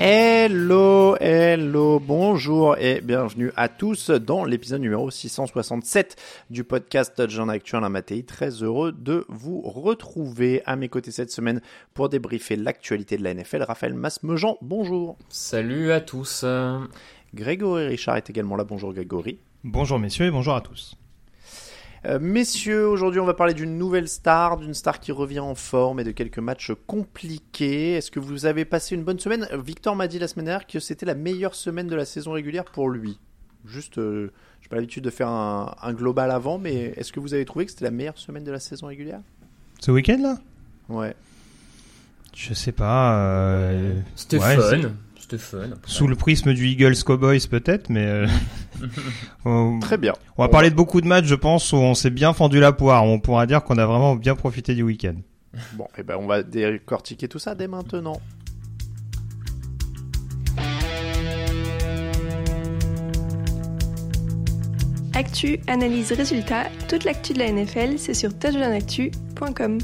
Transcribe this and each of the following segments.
Hello, hello, bonjour et bienvenue à tous dans l'épisode numéro 667 du podcast Touchdown Actuel à Matéi. Très heureux de vous retrouver à mes côtés cette semaine pour débriefer l'actualité de la NFL. Raphaël Masmejean, bonjour. Salut à tous. Grégory Richard est également là. Bonjour Grégory. Bonjour messieurs et bonjour à tous. Euh, messieurs, aujourd'hui on va parler d'une nouvelle star, d'une star qui revient en forme et de quelques matchs compliqués. Est-ce que vous avez passé une bonne semaine? Victor m'a dit la semaine dernière que c'était la meilleure semaine de la saison régulière pour lui. Juste, euh, j'ai pas l'habitude de faire un, un global avant, mais est-ce que vous avez trouvé que c'était la meilleure semaine de la saison régulière? Ce week-end là? Ouais. Je sais pas. euh, C'était ouais, fun. C'est- C'était fun. après. Sous le prisme du Eagles Cowboys peut-être, mais euh, on, Très bien. on va parler de beaucoup de matchs, je pense, où on s'est bien fendu la poire. On pourra dire qu'on a vraiment bien profité du week-end. Bon, et ben on va décortiquer tout ça dès maintenant. Actu, analyse, résultat, toute l'actu de la NFL, c'est sur touchdownactu.com.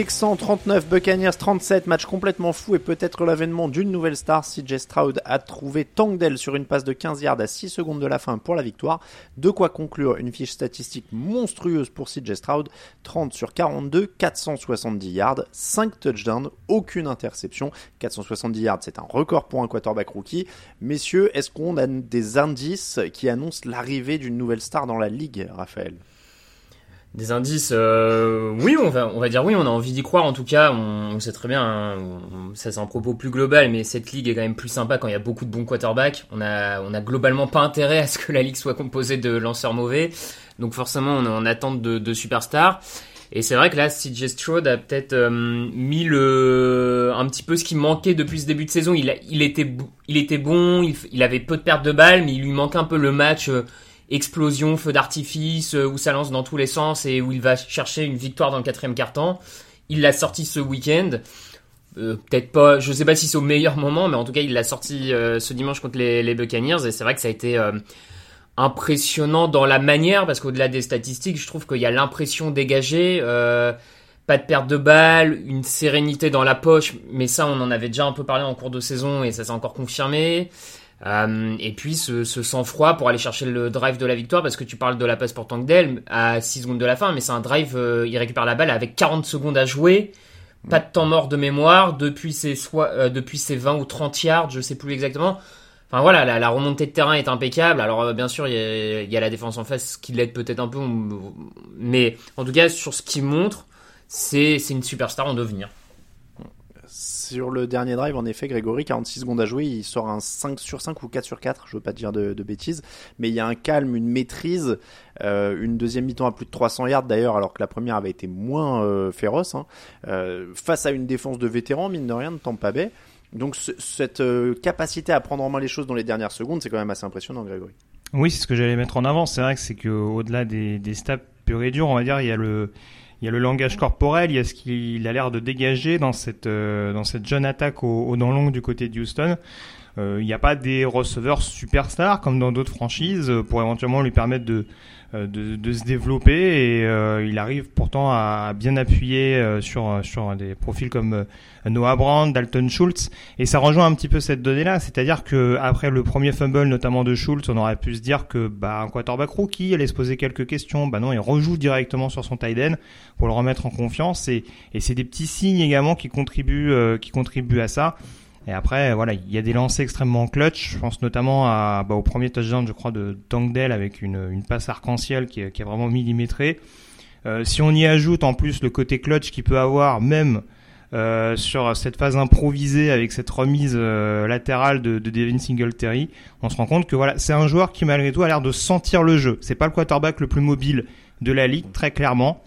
Texans 39, Buccaneers 37, match complètement fou et peut-être l'avènement d'une nouvelle star. CJ Stroud a trouvé Tangdell sur une passe de 15 yards à 6 secondes de la fin pour la victoire. De quoi conclure une fiche statistique monstrueuse pour CJ Stroud. 30 sur 42, 470 yards, 5 touchdowns, aucune interception. 470 yards, c'est un record pour un quarterback rookie. Messieurs, est-ce qu'on a des indices qui annoncent l'arrivée d'une nouvelle star dans la ligue, Raphaël? Des indices, euh, oui, on va, on va dire oui, on a envie d'y croire en tout cas. On, on sait très bien, hein, ça c'est un propos plus global, mais cette ligue est quand même plus sympa quand il y a beaucoup de bons quarterbacks. On a, on a globalement pas intérêt à ce que la ligue soit composée de lanceurs mauvais, donc forcément on est en attente de, de superstars. Et c'est vrai que là, CJ Stroud a peut-être euh, mis le un petit peu ce qui manquait depuis ce début de saison. Il, a- il était, il était bon, il, avait peu de pertes de balles, mais il lui manque un peu le match. euh, explosion, feu d'artifice, euh, où ça lance dans tous les sens et où il va chercher une victoire dans le quatrième quart-temps. Il l'a sorti ce week-end. Euh, Peut-être pas, je sais pas si c'est au meilleur moment, mais en tout cas, il l'a sorti euh, ce dimanche contre les, Buccaneers et c'est vrai que ça a été impressionnant dans la manière parce qu'au-delà des statistiques, je trouve qu'il y a l'impression dégagée. pas de perte de balles, une sérénité dans la poche, mais ça on en avait déjà un peu parlé en cours de saison et ça s'est encore confirmé. Euh, et puis ce, sang-froid pour aller chercher le drive de la victoire parce que tu parles de la passe pour Tankdale à 6 secondes de la fin mais c'est un drive euh, il récupère la balle avec 40 secondes à jouer. Pas de temps mort de mémoire. Depuis ses, euh, depuis ses 20 ou 30 yards je sais plus exactement. Enfin voilà la, remontée de terrain est impeccable. Alors bien sûr il y y a la défense en face qui l'aide peut-être un peu mais en tout cas sur ce qu'il montre c'est une superstar en devenir Sur le dernier drive, en effet, Grégory, 46 secondes à jouer, il sort un 5 sur 5 ou 4 sur 4, je veux pas dire de, bêtises, mais il y a un calme, une maîtrise, euh, une deuxième mi-temps à plus de 300 yards d'ailleurs, alors que la première avait été moins euh, féroce, hein, euh, face à une défense de vétérans, mine de rien, de Tampa Bay. Donc ce- cette capacité à prendre en main les choses dans les dernières secondes, c'est quand même assez impressionnant, Grégory. Oui, c'est ce que j'allais mettre en avant. C'est vrai que c'est que au-delà des, des stats purs et durs, on va dire, il y a le il y a le langage corporel, il y a ce qu'il a l'air de dégager dans cette dans cette jeune attaque au, au dents longues du côté de Houston. Il n'y a pas des receveurs superstars comme dans d'autres franchises pour éventuellement lui permettre de euh, de, de, se développer et euh, il arrive pourtant à bien appuyer euh, sur sur des profils comme Noah Brand, Dalton Schultz. Et ça rejoint un petit peu cette donnée-là, c'est-à-dire que après le premier fumble notamment de Schultz, on aurait pu se dire que bah un quarterback rookie allait se poser quelques questions, bah non, il rejoue directement sur son tight pour le remettre en confiance. Et et c'est des petits signes également qui contribuent qui contribuent à ça. Et après, voilà, il y a des lancers extrêmement clutch. Je pense notamment bah, au premier touchdown, je crois, de Tangdell avec une, passe arc-en-ciel qui, est vraiment millimétrée. Euh, si on y ajoute en plus le côté clutch qu'il peut avoir, même euh, sur cette phase improvisée avec cette remise euh, latérale de, de, Devin Singletary, on se rend compte que voilà, c'est un joueur qui malgré tout a l'air de sentir le jeu. C'est pas le quarterback le plus mobile de la ligue, très clairement.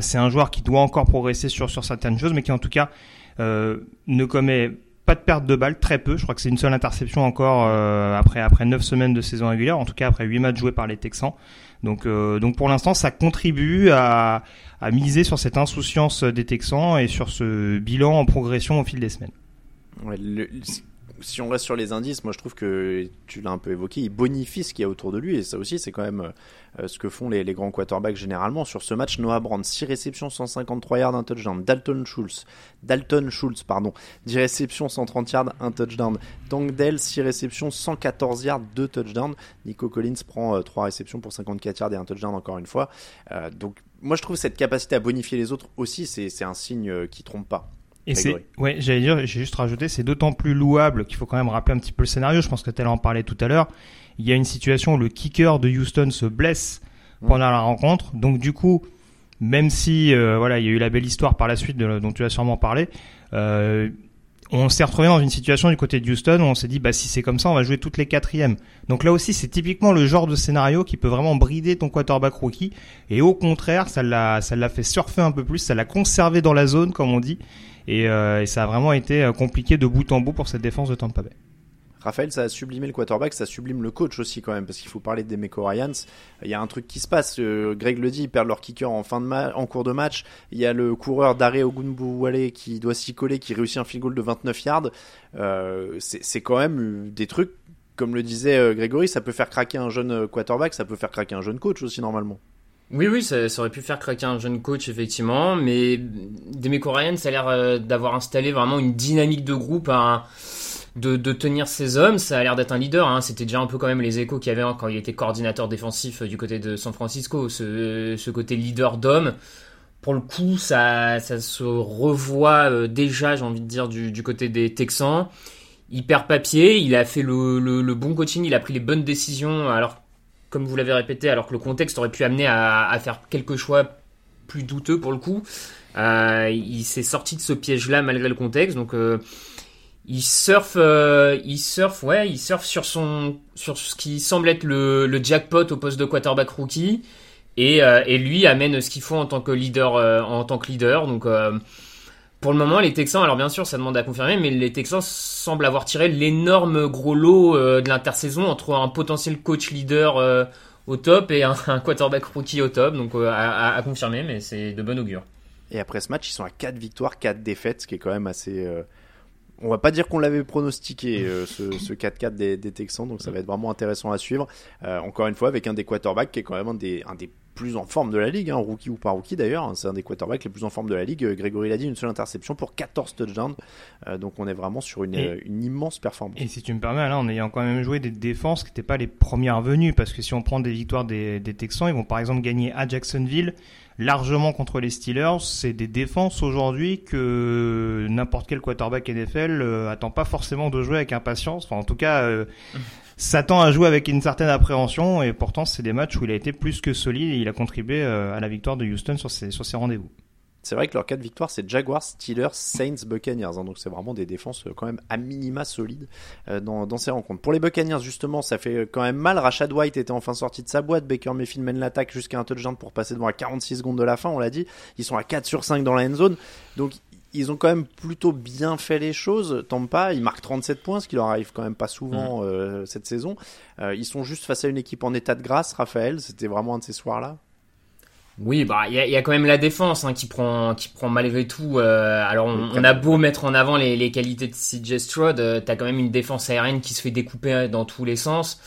C'est un joueur qui doit encore progresser sur sur certaines choses, mais qui en tout cas ne commet pas de perte de balles, très peu. Je crois que c'est une seule interception encore euh, après après neuf semaines de saison régulière, en tout cas après huit matchs joués par les Texans. Donc euh, donc pour l'instant, ça contribue à, miser sur cette insouciance des Texans et sur ce bilan en progression au fil des semaines. Si on reste sur les indices, moi je trouve que tu l'as un peu évoqué, il bonifie ce qu'il y a autour de lui et ça aussi c'est quand même euh, ce que font les, grands quarterbacks généralement. Sur ce match, Noah Brand, 6 réceptions, 153 yards, un touchdown. Dalton Schultz, Dalton Schultz, pardon, 10 réceptions, 130 yards, un touchdown. Dell 6 réceptions, 114 yards, 2 touchdowns. Nico Collins prend euh, 3 réceptions pour 54 yards et un touchdown encore une fois. Euh, donc moi je trouve cette capacité à bonifier les autres aussi, c'est un signe euh, qui trompe pas. Et c'est, ouais, j'allais dire, j'ai juste rajouté, c'est d'autant plus louable qu'il faut quand même rappeler un petit peu le scénario. Je pense que tu en parler tout à l'heure. Il y a une situation où le kicker de Houston se blesse pendant la rencontre. Donc du coup, même si euh, voilà, il y a eu la belle histoire par la suite de, dont tu as sûrement parlé, euh, on s'est retrouvé dans une situation du côté de Houston où on s'est dit bah si c'est comme ça, on va jouer toutes les quatrièmes. Donc là aussi, c'est typiquement le genre de scénario qui peut vraiment brider ton quarterback rookie. Et au contraire, ça l'a ça l'a fait surfer un peu plus, ça l'a conservé dans la zone comme on dit. Et, euh, et, ça a vraiment été euh, compliqué de bout en bout pour cette défense de Tampa Bay. Raphaël, ça a sublimé le quarterback, ça sublime le coach aussi quand même, parce qu'il faut parler des Demeco Ryans. Il y a un truc qui se passe. Euh, Greg le dit, ils perdent leur kicker en fin de en cours de match. Il y a le coureur d'arrêt Ogunbowale qui doit s'y coller, qui réussit un field goal de 29 yards. C'est quand même des trucs, comme le disait Grégory, ça peut faire craquer un jeune quarterback, ça peut faire craquer un jeune coach aussi normalement. Oui, oui, ça, aurait pu faire craquer un jeune coach, effectivement, mais Demeco Ryan, ça a l'air euh, d'avoir installé vraiment une dynamique de groupe, hein, de, tenir ses hommes, ça a l'air d'être un leader, hein. c'était déjà un peu quand même les échos qu'il y avait hein, quand il était coordinateur défensif euh, du côté de San Francisco, ce, ce côté leader d'homme. Pour le coup, ça, se revoit euh, déjà, j'ai envie de dire, du, côté des Texans. Il perd papier, il a fait le, le, le bon coaching, il a pris les bonnes décisions, alors comme vous l'avez répété, alors que le contexte aurait pu amener à, faire quelques choix plus douteux pour le coup. Euh, il s'est sorti de ce piège-là malgré le contexte, donc euh, il surfe, euh, il surfe, ouais, il surfe sur son, sur ce qui semble être le, jackpot au poste de quarterback rookie, et, et lui amène ce qu'il faut en tant que leader, en tant que leader. Donc pour le moment, les Texans, alors bien sûr, ça demande à confirmer, mais les Texans semblent avoir tiré l'énorme gros lot euh, de l'intersaison entre un potentiel coach leader euh, au top et un, quarterback rookie au top. Donc euh, à, confirmer, mais c'est de bon augure. Et après ce match, ils sont à 4 victoires, 4 défaites, ce qui est quand même assez. On va pas dire qu'on l'avait pronostiqué, ce, ce 4-4 des, Texans, donc ça va être vraiment intéressant à suivre. encore une fois, avec un des quarterbacks qui est quand même un des plus en forme de la ligue, hein, rookie ou pas rookie d'ailleurs. Hein, c'est un des quarterbacks les plus en forme de la ligue. Euh, Grégory l'a dit, une seule interception pour 14 touchdowns. Euh, donc on est vraiment sur une, et, une, immense performance. Et si tu me permets, là, en ayant quand même joué des défenses qui n'étaient pas les premières venues, parce que si on prend des victoires des, des Texans, ils vont par exemple gagner à Jacksonville largement contre les Steelers. C'est des défenses aujourd'hui que n'importe quel quarterback NFL euh, attend pas forcément de jouer avec impatience. Enfin, en tout cas, euh, s'attend à jouer avec une certaine appréhension et pourtant c'est des matchs où il a été plus que solide et il a contribué euh, à la victoire de Houston sur ses, rendez-vous. C'est vrai que leurs quatre victoires, c'est Jaguars, Steelers, Saints, Buccaneers. Hein, donc c'est vraiment des défenses quand même à minima solides euh, dans, dans, ces rencontres. Pour les Buccaneers, justement, ça fait quand même mal. Rashad White était enfin sorti de sa boîte. Baker Mayfield mène l'attaque jusqu'à un touchdown pour passer devant à 46 secondes de la fin, on l'a dit. Ils sont à 4 sur 5 dans la end zone. Donc ils ont quand même plutôt bien fait les choses. Tampa, ils marquent 37 points, ce qui leur arrive quand même pas souvent mmh. euh, cette saison. Euh, ils sont juste face à une équipe en état de grâce, Raphaël. C'était vraiment un de ces soirs-là. Oui, bah il y, a quand même la défense hein, qui prend qui prend malgré tout. Euh, alors on, a beau mettre en avant les, les qualités de CJ Stroud, t'as quand même une défense aérienne qui se fait découper dans tous les sens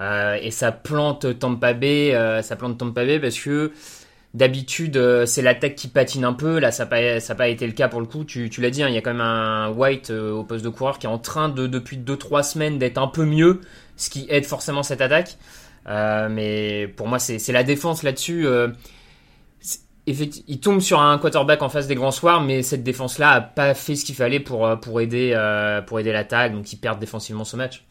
et ça plante Tampa Bay, ça plante Tampa Bay parce que d'habitude c'est l'attaque qui patine un peu. Là ça n'a pas été le cas pour le coup. Tu, l'as dit, hein, il y a quand même un White au poste de coureur qui est en train de depuis 2-3 semaines d'être un peu mieux, ce qui aide forcément cette attaque. mais pour moi c'est la défense là-dessus il tombe sur un quarterback en face des grands soirs, mais cette défense-là a pas fait ce qu'il fallait pour, euh, aider, euh, aider l'attaque, donc ils perdent défensivement ce match.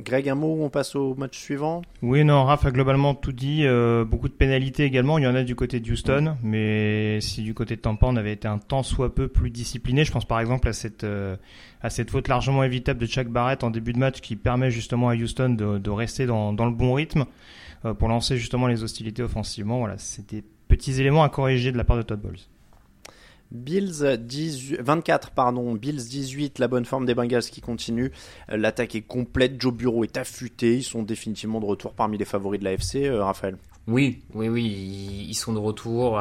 Greg, un mot, on passe au match suivant? Oui, non, Raph a globalement tout dit. Euh, beaucoup de pénalités également. Il y en a du côté de Houston, mais si du côté de Tampa, on avait été un tant soit peu plus discipliné, je pense par exemple à cette, à cette faute largement évitable de Chuck Barrett en début de match qui permet justement à Houston de, de rester dans, dans le bon rythme. Euh, pour lancer justement les hostilités offensivement. Voilà, c'était petits éléments à corriger de la part de Todd Bowles. Bills 18, 24, pardon, Bills 18, la bonne forme des Bengals qui continue. Euh, l'attaque est complète, Joe Bureau est affûté, ils sont définitivement de retour parmi les favoris de la FC, euh, Raphaël. Oui, oui, oui, ils sont de retour.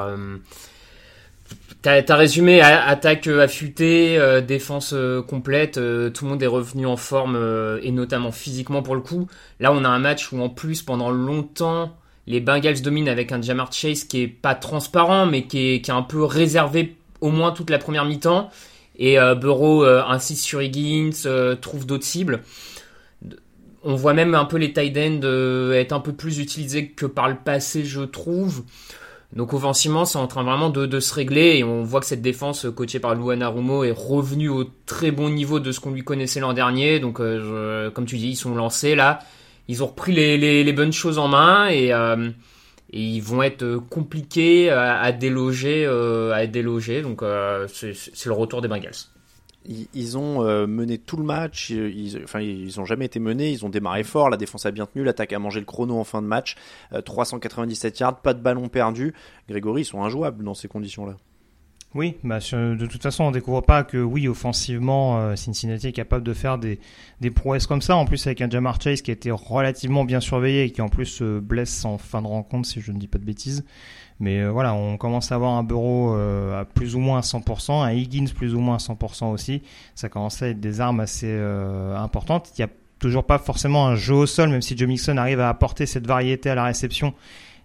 T'as as résumé attaque affûtée, euh, défense euh, complète, euh, tout le monde est revenu en forme et notamment physiquement pour le coup. Là, on a un match où en plus pendant longtemps les Bengals dominent avec un Jamar Chase qui est pas transparent mais qui est, qui est un peu réservé au moins toute la première mi-temps et Burrow insiste sur Higgins, trouve d'autres cibles. On voit même un peu les tight ends être un peu plus utilisés que par le passé, je trouve. Donc offensivement, c'est en train vraiment de, se régler et on voit que cette défense coachée par Luan Arumo est revenue au très bon niveau de ce qu'on lui connaissait l'an dernier. Donc euh, comme tu dis, ils sont lancés là, ils ont repris les, bonnes choses en main et, euh, ils vont être compliqués à, déloger, euh, à déloger. Donc c'est le retour des Bengals. Ils, ont euh, mené tout le match, ils, enfin ils ont jamais été menés, ils ont démarré fort, la défense a bien tenu, l'attaque a mangé le chrono en fin de match, 397 euh, yards, pas de ballon perdu. Grégory, ils sont injouables dans ces conditions-là. Oui, bah de toute façon, on découvre pas que oui, offensivement, euh, Cincinnati est capable de faire des, des prouesses comme ça. En plus, avec un Jamar Chase qui a été relativement bien surveillé et qui en plus se blesse en fin de rencontre, si je ne dis pas de bêtises. Mais euh, voilà, on commence à avoir un Bureau euh, à plus ou moins à 100%, un Higgins plus ou moins à 100% aussi. Ça commence à être des armes assez euh, importantes. Il n'y a toujours pas forcément un jeu au sol, même si Joe Mixon arrive à apporter cette variété à la réception.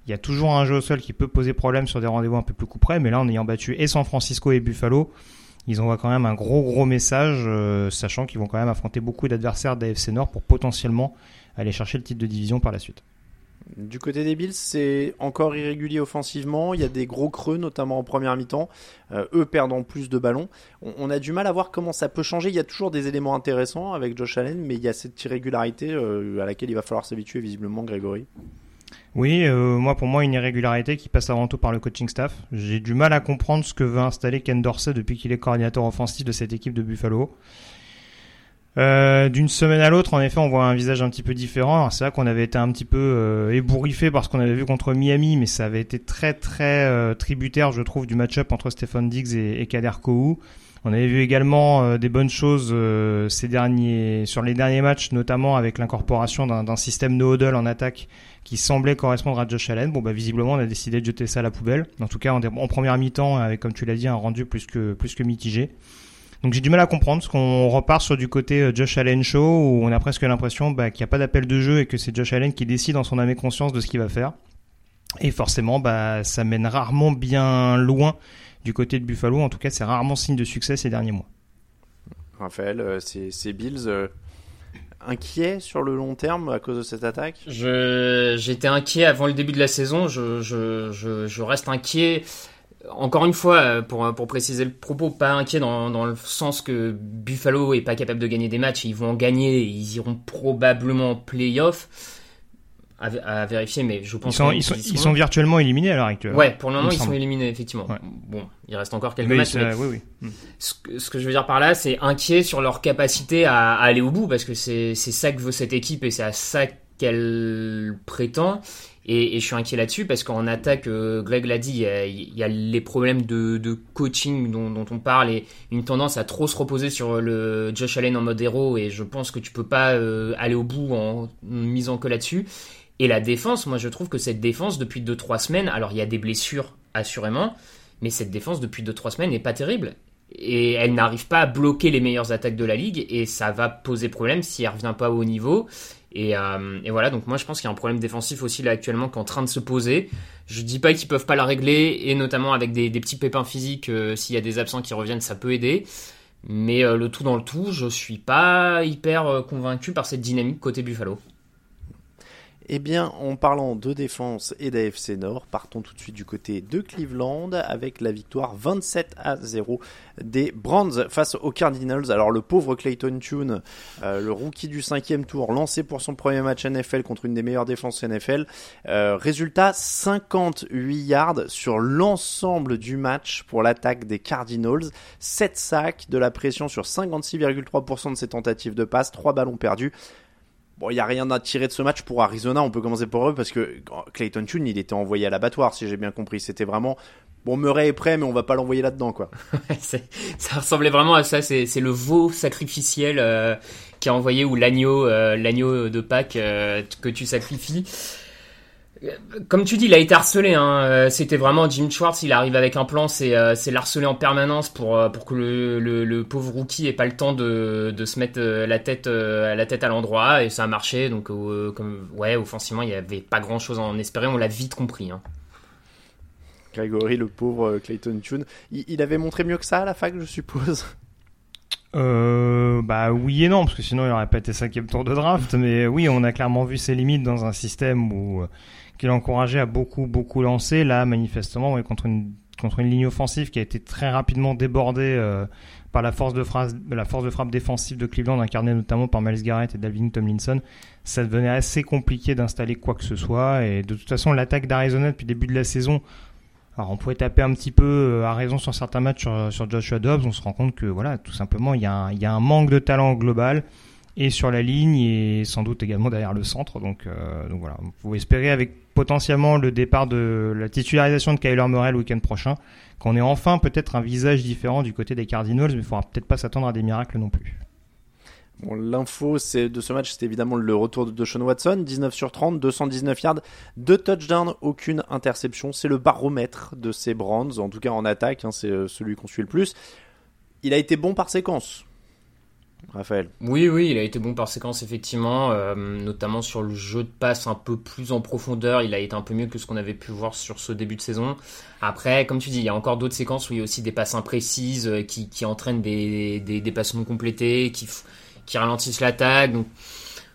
Il y a toujours un jeu au sol qui peut poser problème sur des rendez-vous un peu plus coup près, mais là, en ayant battu et San Francisco et Buffalo, ils envoient quand même un gros gros message, sachant qu'ils vont quand même affronter beaucoup d'adversaires d'AFC Nord pour potentiellement aller chercher le titre de division par la suite. Du côté des Bills, c'est encore irrégulier offensivement. Il y a des gros creux, notamment en première mi-temps. Euh, eux perdant plus de ballons. On, a du mal à voir comment ça peut changer. Il y a toujours des éléments intéressants avec Josh Allen, mais il y a cette irrégularité euh, à laquelle il va falloir s'habituer visiblement, Grégory. Oui, euh, moi pour moi une irrégularité qui passe avant tout par le coaching staff. J'ai du mal à comprendre ce que veut installer Ken Dorsey depuis qu'il est coordinateur offensif de cette équipe de Buffalo. Euh, d'une semaine à l'autre, en effet, on voit un visage un petit peu différent. C'est vrai qu'on avait été un petit peu euh, ébouriffé parce qu'on avait vu contre Miami, mais ça avait été très très tributaire, je trouve, du match-up entre Stephen Diggs et, Kader Kohu. On avait vu également des bonnes choses ces derniers, sur les derniers matchs, notamment avec l'incorporation d'un système no huddle en attaque qui semblait correspondre à Josh Allen. Bon, bah visiblement, on a décidé de jeter ça à la poubelle. En tout cas, en, première mi-temps, avec comme tu l'as dit, un rendu plus que plus que mitigé. Donc j'ai du mal à comprendre parce qu'on repart sur du côté euh, Josh Allen show où on a presque l'impression bah, qu'il n'y a pas d'appel de jeu et que c'est Josh Allen qui décide en son âme et conscience de ce qu'il va faire. Et forcément, bah, ça mène rarement bien loin du côté de Buffalo. En tout cas, c'est rarement signe de succès ces derniers mois. Raphaël, euh, c'est Bills inquiets sur le long terme à cause de cette attaque J'étais inquiet avant le début de la saison. Je, reste inquiet encore une fois, euh, pour, préciser le propos, pas inquiet dans, dans le sens que Buffalo est pas capable de gagner des matchs, ils vont en gagner, ils iront probablement en playoff. À, vérifier, mais je pense qu'ils sont, ils, sont, virtuellement éliminés à l'heure actuelle. Ouais, pour le moment, ils sont éliminés, effectivement. Bon, il reste encore quelques matchs. Mais oui, oui. Hmm. Ce, que, ce, que je veux dire par là, c'est inquiet sur leur capacité à, à aller au bout, parce que c'est ça que veut cette équipe et c'est à ça qu'elle prétend. Et, je suis inquiet là-dessus parce qu'en attaque, euh, Greg l'a dit, il y, a, les problèmes de, coaching dont, on parle et une tendance à trop se reposer sur le Josh Allen en mode héros. Et je pense que tu peux pas euh, aller au bout en misant que là-dessus. Et la défense, moi je trouve que cette défense depuis 2-3 semaines, alors il y a des blessures assurément, mais cette défense depuis 2-3 semaines n'est pas terrible. Et elle n'arrive pas à bloquer les meilleures attaques de la ligue et ça va poser problème si elle revient pas au niveau. Et, euh, et voilà, donc moi je pense qu'il y a un problème défensif aussi là actuellement qui est en train de se poser. Je dis pas qu'ils peuvent pas la régler et notamment avec des, petits pépins physiques, euh, s'il y a des absents qui reviennent, ça peut aider. Mais euh, le tout dans le tout, je suis pas hyper convaincu par cette dynamique côté Buffalo. Eh bien, en parlant de défense et d'AFC Nord, partons tout de suite du côté de Cleveland avec la victoire 27 à 0 des Browns face aux Cardinals. Alors le pauvre Clayton Tune, euh, le rookie du cinquième tour, lancé pour son premier match NFL contre une des meilleures défenses NFL. Euh, résultat 58 yards sur l'ensemble du match pour l'attaque des Cardinals. 7 sacs, de la pression sur 56,3% de ses tentatives de passe, 3 ballons perdus. Bon, il n'y a rien à tirer de ce match pour Arizona. On peut commencer pour eux parce que Clayton Tune, il était envoyé à l'abattoir, si j'ai bien compris. C'était vraiment, bon, Murray est prêt, mais on va pas l'envoyer là-dedans, quoi. ça ressemblait vraiment à ça. C'est le veau sacrificiel euh, qui a envoyé ou l'agneau, euh, l'agneau de Pâques euh, que tu sacrifies. Comme tu dis, il a été harcelé. Hein. Euh, c'était vraiment Jim Schwartz. Il arrive avec un plan, c'est euh, l'harceler en permanence pour euh, pour que le, le, le, pauvre rookie ait pas le temps de, de se mettre la tête la tête à l'endroit et ça a marché. Donc comme ouais, offensivement, il y avait pas grand chose à en espérer. On l'a vite compris. Hein. Gregory, le pauvre Clayton Tune, il, il, avait montré mieux que ça à la fac, je suppose? Euh, bah oui et non, parce que sinon il aurait pas été cinquième tour de draft. Mais oui, on a clairement vu ses limites dans un système où qu'il encourageait à beaucoup, beaucoup lancer. Là, manifestement, contre une contre une ligne offensive qui a été très rapidement débordée euh, par la force de frappe, la force de frappe défensive de Cleveland, incarnée notamment par Miles Garrett et Dalvin Tomlinson, ça devenait assez compliqué d'installer quoi que ce soit. Et de toute façon, l'attaque d'Arizona depuis le début de la saison, alors on pouvait taper un petit peu euh, à raison sur certains matchs sur, Joshua Dobbs, on se rend compte que voilà, tout simplement, il y, a un, y a un manque de talent global et sur la ligne et sans doute également derrière le centre. Donc, euh, donc voilà, vous espérer avec potentiellement le départ de la titularisation de Kyler Murray le week-end prochain, qu'on ait enfin peut-être un visage différent du côté des Cardinals, mais il faudra peut-être pas s'attendre à des miracles non plus. Bon, l'info c'est de ce match, c'est évidemment le retour de Deshaun Watson, 19 sur 30, 219 yards, 2 touchdowns, aucune interception. C'est le baromètre de ces Browns, en tout cas en attaque, hein, c'est euh, celui qu'on suit le plus. Il a été bon par séquence. Raphaël. Oui, oui, il a été bon par séquence, effectivement, euh, notamment sur le jeu de passe un peu plus en profondeur. Il a été un peu mieux que ce qu'on avait pu voir sur ce début de saison. Après, comme tu dis, il y a encore d'autres séquences où il y a aussi des passes imprécises euh, qui, entraînent des, des, passes non complétées, qui, qui ralentissent l'attaque.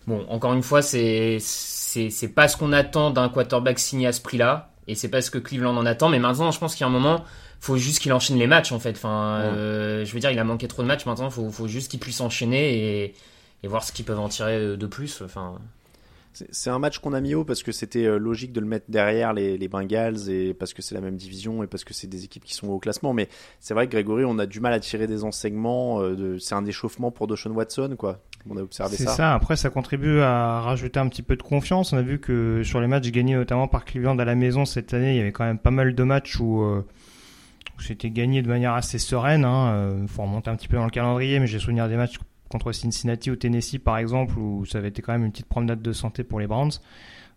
Bon, encore une fois, c'est pas ce qu'on attend d'un quarterback signé à ce prix-là, et c'est pas ce que Cleveland en attend. Mais maintenant, je pense qu'il y a un moment faut juste qu'il enchaîne les matchs en fait. Enfin, ouais. euh, je veux dire, il a manqué trop de matchs maintenant. Faut, faut juste qu'il puisse enchaîner et, et voir ce qu'ils peuvent en tirer de plus. Enfin. C'est un match qu'on a mis haut parce que c'était euh, logique de le mettre derrière les, les Bengals et parce que c'est la même division et parce que c'est des équipes qui sont au classement. Mais c'est vrai que Grégory, on a du mal à tirer des enseignements. Euh, de, c'est un échauffement pour Deshaun Watson, quoi. On a observé ça. C'est ça. Après, ça contribue à rajouter un petit peu de confiance. On a vu que sur les matchs gagnés notamment par Cleveland à la maison cette année, il y avait quand même pas mal de matchs où euh, c'était gagné de manière assez sereine. Il hein. euh, faut remonter un petit peu dans le calendrier, mais j'ai souvenir des matchs contre Cincinnati ou Tennessee par exemple, où ça avait été quand même une petite promenade de santé pour les Browns.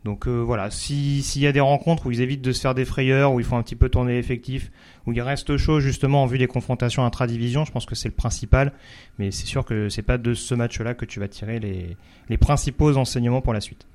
Donc euh, voilà, s'il si y a des rencontres où ils évitent de se faire des frayeurs, où ils font un petit peu tourner l'effectif, où ils restent chauds justement en vue des confrontations intra-division, je pense que c'est le principal. Mais c'est sûr que c'est pas de ce match-là que tu vas tirer les, les principaux enseignements pour la suite.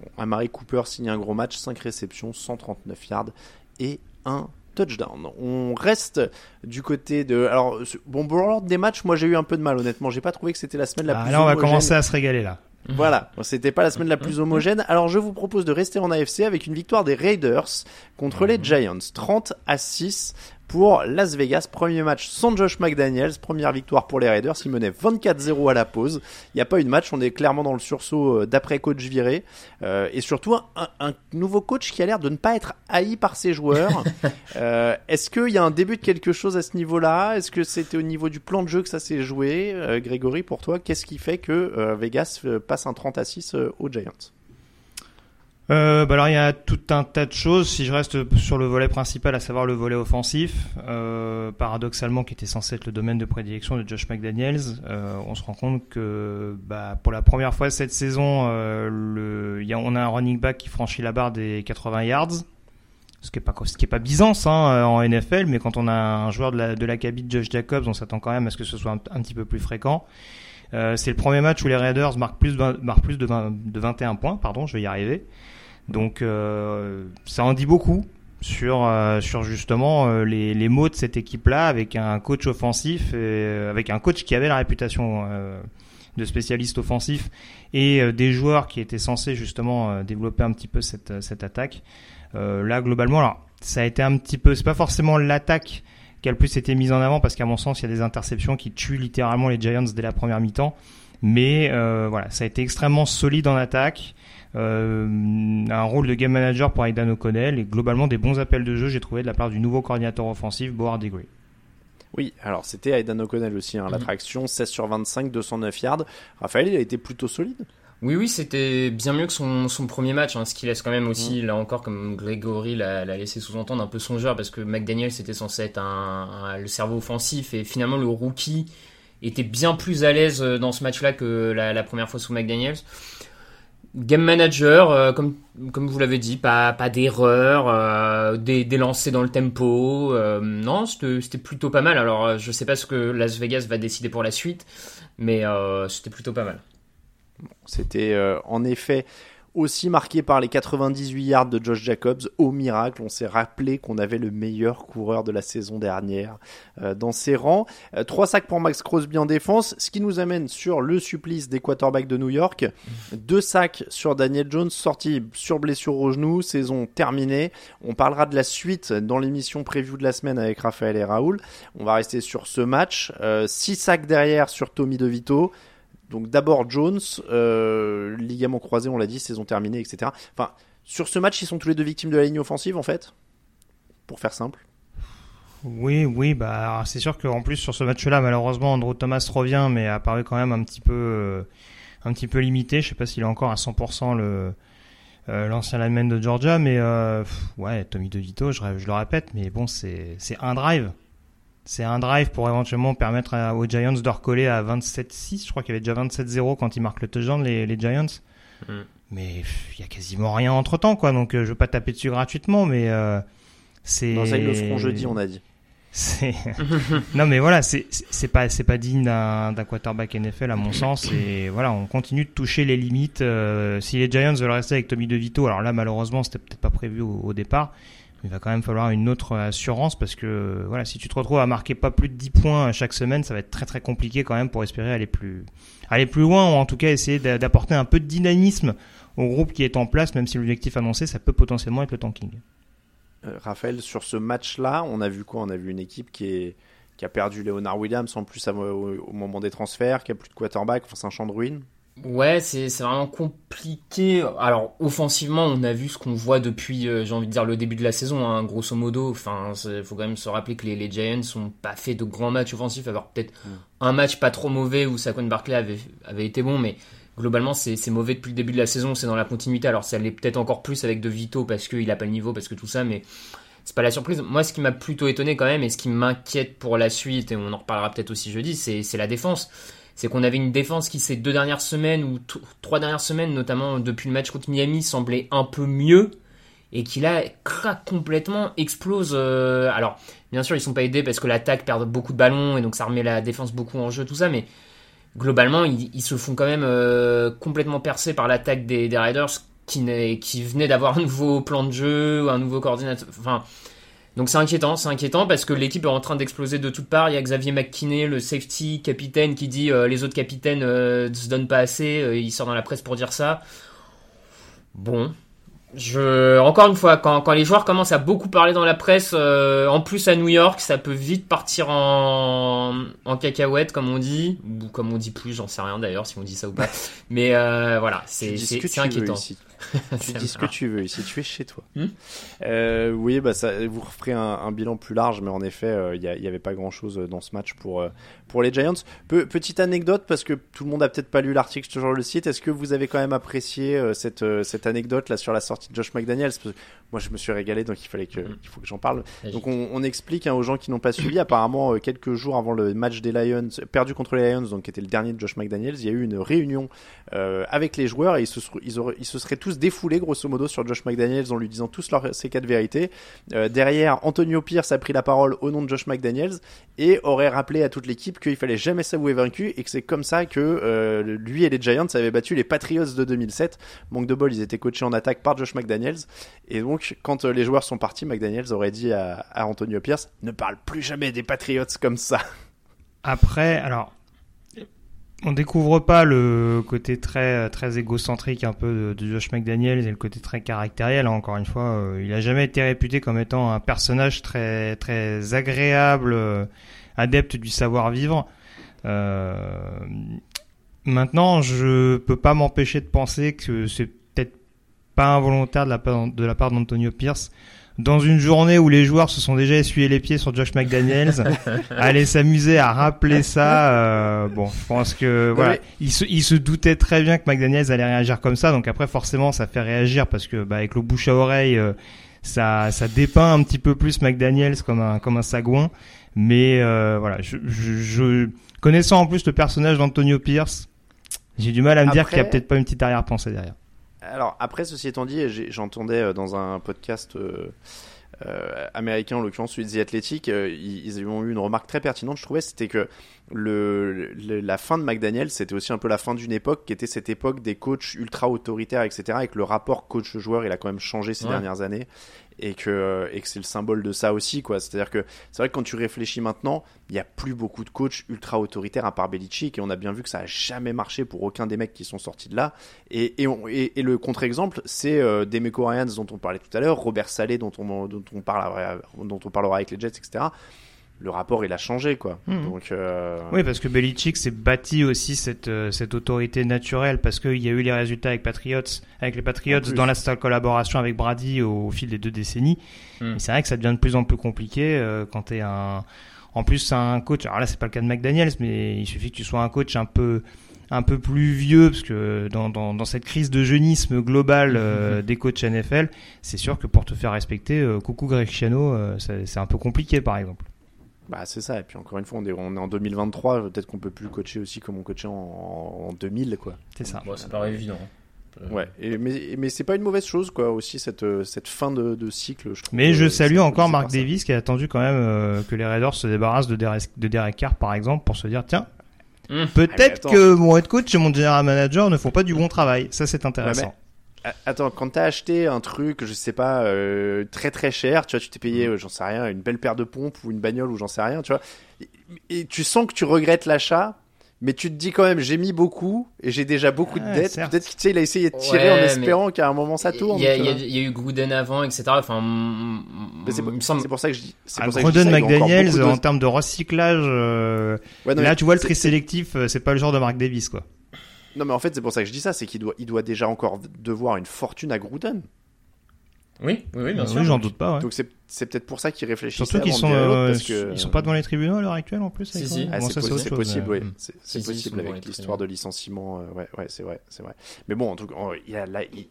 Bon, Amari Cooper signe un gros match, 5 réceptions, 139 yards et un touchdown. On reste du côté de. Alors, bon, pour l'ordre des matchs, moi j'ai eu un peu de mal, honnêtement. J'ai pas trouvé que c'était la semaine la ah, plus Là, on va homogène. commencer à se régaler là. Voilà, c'était pas la semaine la plus homogène. Alors je vous propose de rester en AFC avec une victoire des Raiders contre les Giants, 30 à 6 pour Las Vegas. Premier match sans Josh McDaniels, première victoire pour les Raiders. Ils menaient 24-0 à la pause. Il n'y a pas eu de match, on est clairement dans le sursaut d'après coach viré. Euh, et surtout un, un, nouveau coach qui a l'air de ne pas être haï par ses joueurs. euh, Est-ce qu'il y a un début de quelque chose à ce niveau-là? Est-ce que c'était au niveau du plan de jeu que ça s'est joué? Euh, Grégory, pour toi, qu'est-ce qui fait que euh, Vegas passe un 30 à 6 aux Giants? Euh, bah alors il y a tout un tas de choses. Si je reste sur le volet principal, à savoir le volet offensif, euh, paradoxalement qui était censé être le domaine de prédilection de Josh McDaniels, euh, on se rend compte que bah, pour la première fois cette saison, euh, le, y a, on a un running back qui franchit la barre des 80 yards. Ce qui est pas ce qui est pas hein, en NFL, mais quand on a un joueur de la de l'acabit de Josh Jacobs, on s'attend quand même à ce que ce soit un, petit peu plus fréquent. Euh, c'est le premier match où les Raiders marquent plus de, marquent plus de, 20, de 21 points, pardon, je vais y arriver. Donc euh, ça en dit beaucoup sur euh, sur justement euh, les, les mots de cette équipe-là avec un coach offensif, et, euh, avec un coach qui avait la réputation euh, de spécialiste offensif et euh, des joueurs qui étaient censés justement euh, développer un petit peu cette cette attaque. là globalement, alors ça a été un petit peu, c'est pas forcément l'attaque qui a le plus été mise en avant parce qu'à mon sens il y a des interceptions qui tuent littéralement les Giants dès la première mi-temps. Mais euh, voilà, ça a été extrêmement solide en attaque. Euh, un rôle de game manager pour Aidan O'Connell et globalement des bons appels de jeu j'ai trouvé de la part du nouveau coordinateur offensif Board Degree. Oui, alors c'était Aidan O'Connell aussi, hein, Mhm. l'attraction, 16 sur 25, 209 yards. Raphaël, il a été plutôt solide? Oui, oui, c'était bien mieux que son, son premier match, hein, ce qui laisse quand même aussi, là encore, comme Grégory l'a l'a laissé sous-entendre, un peu songeur, parce que McDaniel c'était censé être un, un- le cerveau offensif, et finalement le rookie était bien plus à l'aise euh, dans ce match-là que la, la première fois sous McDaniels. Game manager, euh, comme, comme vous l'avez dit, pas, pas d'erreur, euh, des, des lancers dans le tempo. euh, non, c'était plutôt pas mal. Alors, euh, je sais pas ce que Las Vegas va décider pour la suite, mais euh, c'était plutôt pas mal. C'était euh, en effet aussi marqué par les 98 yards de Josh Jacobs. Au miracle, on s'est rappelé qu'on avait le meilleur coureur de la saison dernière euh, dans ses rangs. Euh, Trois sacs pour Max Crosby en défense, ce qui nous amène sur le supplice des quarterbacks de New York. Deux sacs sur Daniel Jones, sorti sur blessure au genou, saison terminée. On parlera de la suite dans l'émission preview de la semaine avec Raphaël et Raoul. On va rester sur ce match. Euh, six sacs derrière sur Tommy DeVito. Donc d'abord Jones, euh, ligament croisé, on l'a dit, saison terminée, etc. Enfin, sur ce match, ils sont tous les deux victimes de la ligne offensive, en fait, pour faire simple. Oui, oui, bah c'est sûr qu'en plus sur ce match-là, malheureusement, Andrew Thomas revient, mais a paru quand même un petit peu, euh, un petit peu limité. Je sais pas s'il est encore à 100% le euh, l'ancien lineman de Georgia, mais ouais, Tommy DeVito, je, je le répète, mais bon, c'est c'est un drive. C'est un drive pour éventuellement permettre à- aux Giants de recoller à 27-6. Je crois qu'il y avait déjà 27-0 quand ils marquent le touchdown, les, les Giants. Mm. Mais il y a quasiment rien entre temps, quoi. Donc euh, je veux pas taper dessus gratuitement, mais euh, c'est. Non, ça, ils le feront jeudi, on a dit. C'est non mais voilà, c'est pas c'est pas digne d'un d'un quarterback NFL à mon sens et voilà, on continue de toucher les limites. euh, si les Giants veulent rester avec Tommy DeVito, alors là malheureusement c'était peut-être pas prévu au, au départ, il va quand même falloir une autre assurance parce que voilà, si tu te retrouves à marquer pas plus de 10 points chaque semaine, ça va être très très compliqué quand même pour espérer aller plus aller plus loin ou en tout cas essayer d'a- d'apporter un peu de dynamisme au groupe qui est en place, même si l'objectif annoncé ça peut potentiellement être le tanking. Euh, Raphaël, sur ce match-là, on a vu quoi? On a vu une équipe qui, est, qui a perdu Leonard Williams en plus au, au moment des transferts, qui a plus de quarterback, enfin c'est un champ de ruines. Ouais, c'est c'est vraiment compliqué. Alors offensivement, on a vu ce qu'on voit depuis, euh, j'ai envie de dire le début de la saison, hein, grosso modo. Enfin, il faut quand même se rappeler que les, les Giants sont pas fait de grands matchs offensifs. Alors peut-être un match pas trop mauvais où Saquon Barkley avait avait été bon, mais globalement c'est mauvais depuis le début de la saison. C'est dans la continuité. Alors ça l'est peut-être encore plus avec De Vito parce qu'il a pas le niveau, parce que tout ça, mais c'est pas la surprise. Moi, ce qui m'a plutôt étonné quand même et ce qui m'inquiète pour la suite, et on en reparlera peut-être aussi jeudi, c'est la défense c'est qu'on avait une défense qui ces deux dernières semaines ou trois dernières semaines, notamment depuis le match contre Miami, semblait un peu mieux et qui là craque complètement, explose. euh, alors bien sûr ils sont pas aidés parce que l'attaque perd beaucoup de ballons et donc ça remet la défense beaucoup en jeu, tout ça, mais globalement ils, se font quand même euh, complètement percer par l'attaque des, Riders qui, qui venait d'avoir un nouveau plan de jeu, un nouveau coordinateur, enfin donc c'est inquiétant, c'est inquiétant parce que l'équipe est en train d'exploser de toutes parts. Il y a Xavier McKinney, le safety capitaine, qui dit euh, les autres capitaines euh, ne se donnent pas assez. Euh, il sort dans la presse pour dire ça. Bon, je encore une fois, quand, quand les joueurs commencent à beaucoup parler dans la presse, euh, en plus à New York, ça peut vite partir en, en cacahuète, comme on dit, ou comme on dit plus, j'en sais rien d'ailleurs si on dit ça ou pas. Mais euh, voilà, c'est inquiétant. ici. tu dis ce que tu veux ici, tu es chez toi. Hmm. Euh, oui, bah ça, vous referez un, un bilan plus large, mais en effet, euh, il n'y y avait pas grand-chose dans ce match pour euh, pour les Giants. Pe- petite anecdote, parce que tout le monde a peut-être pas lu l'article sur le site. Est-ce que vous avez quand même apprécié euh, cette euh, cette anecdote là sur la sortie de Josh McDaniels? Parce que Moi, je me suis régalé, donc il fallait que Mhm. il faut que j'en parle. Donc on, on explique hein, aux gens qui n'ont pas suivi. Apparemment, euh, quelques jours avant le match des Lions, perdu contre les Lions, donc qui était le dernier de Josh McDaniels, il y a eu une réunion euh, avec les joueurs et ils se, ils, auraient- ils se seraient tous défoulés grosso modo sur Josh McDaniels en lui disant tous leurs ces quatre vérités. Euh, derrière, Antonio Pierce a pris la parole au nom de Josh McDaniels et aurait rappelé à toute l'équipe qu'il fallait jamais s'avouer vaincu et que c'est comme ça que euh, lui et les Giants avaient battu les Patriots de 2007. Manque de bol, ils étaient coachés en attaque par Josh McDaniels et donc quand euh, les joueurs sont partis, McDaniels aurait dit à, à Antonio Pierce ne parle plus jamais des Patriots comme ça. Après, alors, on découvre pas le côté très très égocentrique un peu de, Josh McDaniels et le côté très caractériel. hein, Encore une fois, euh, il a jamais été réputé comme étant un personnage très très agréable, euh, adepte du savoir vivre. Euh, maintenant, je peux pas m'empêcher de penser que c'est peut-être pas involontaire de la part de la part d'Antonio Pierce. Dans une journée où les joueurs se sont déjà essuyés les pieds sur Josh McDaniels, aller s'amuser à rappeler ça, euh, bon, je pense que voilà, mais- il se, il se doutait très bien que McDaniels allait réagir comme ça, donc après forcément ça fait réagir parce que bah, avec le bouche à oreille, euh, ça, ça dépeint un petit peu plus McDaniels comme un, comme un sagouin, mais euh, voilà, je, je, je- connaissant en plus le personnage d'Antonio Pierce, j'ai du mal à me dire qu'il y a peut-être pas une petite arrière-pensée derrière. Alors après, ceci étant dit, j'entendais euh, dans un podcast euh, euh, américain, en l'occurrence celui de The Athletic, euh, ils, ils ont eu une remarque très pertinente, je trouvais, c'était que le, le- la fin de McDaniel, c'était aussi un peu la fin d'une époque qui était cette époque des coachs ultra autoritaires, etc. Et que le rapport coach-joueur, il a quand même changé ces Ouais. dernières années. Et que, et que c'est le symbole de ça aussi, quoi. C'est-à-dire que c'est vrai que quand tu réfléchis maintenant, il n'y a plus beaucoup de coachs ultra autoritaires à part Belichick. Et on a bien vu que ça a jamais marché pour aucun des mecs qui sont sortis de là. Et, et, le contre-exemple, c'est euh, Demeco Ryans dont on parlait tout à l'heure, Robert Saleh dont on, dont, on parlera, dont on parlera avec les Jets, etc. Le rapport, il a changé, quoi. Mhm. Donc, euh, Oui, parce que Belichick s'est bâti aussi cette, euh, cette autorité naturelle parce qu'il y a eu les résultats avec Patriots, avec les Patriots dans la seule collaboration avec Brady au, au fil des deux décennies. Hmm. C'est vrai que ça devient de plus en plus compliqué euh, quand t'es un, en plus un coach. Alors là, c'est pas le cas de McDaniels, mais il suffit que tu sois un coach un peu un peu plus vieux parce que dans, dans, dans cette crise de jeunisme globale euh, des coachs NFL, c'est sûr que pour te faire respecter, euh, coucou Greg euh, c'est c'est un peu compliqué par exemple. Bah, c'est ça. Et puis encore une fois, on est, on est en 2023. Peut-être qu'on peut plus coacher aussi comme on coachait en, en 2000, quoi. C'est ça. Bon, ça paraît évident. Euh, Ouais. Et, mais mais c'est pas une mauvaise chose, quoi. Aussi cette euh, cette fin de, de cycle. Je trouve, Mais je euh, salue encore ça. Davis qui a attendu quand même euh, que les Raiders se débarrassent de Derek, de Derek Carr par exemple pour se dire tiens Hum. Ah, peut-être attends. que mon head coach et mon general manager ne font pas du bon travail. Ça c'est intéressant. Ah, Attends, quand t'as acheté un truc, je sais pas, euh, très très cher, tu vois, tu t'es Mm. payé, euh, j'en sais rien, une belle paire de pompes ou une bagnole ou j'en sais rien, tu vois, et, et tu sens que tu regrettes l'achat, mais tu te dis quand même, j'ai mis beaucoup et j'ai déjà beaucoup de Ouais, dettes. Peut-être qu'il tu sais, il a essayé de tirer Ouais, en espérant qu'à un moment ça tourne. Il y, a, y y eu Gruden avant, etc. Enfin, mm, c'est pour, semble. c'est pour ça que je dis. c'est Un pour ça que je dis Gruden McDaniels de- en termes de recyclage, euh, Ouais, non, là tu vois le tri sélectif, euh, c'est pas le genre de Mark Davis quoi. Non, mais en fait, c'est pour ça que je dis ça, c'est qu'il doit, il doit déjà encore devoir une fortune à Gruden. Oui, oui, oui, bien sûr. oui, j'en doute pas. Ouais. Donc c'est, c'est peut-être pour ça qu'il réfléchit. Surtout qu'ils sont, euh, ils sont pas devant les tribunaux à l'heure actuelle en plus. Si, avec si. Ah, Bon, c'est, possible, oui. C'est, Si, possible avec l'histoire de licenciement. euh, ouais, ouais, c'est vrai, c'est vrai. Mais bon, en tout cas, oh, il, a là, il,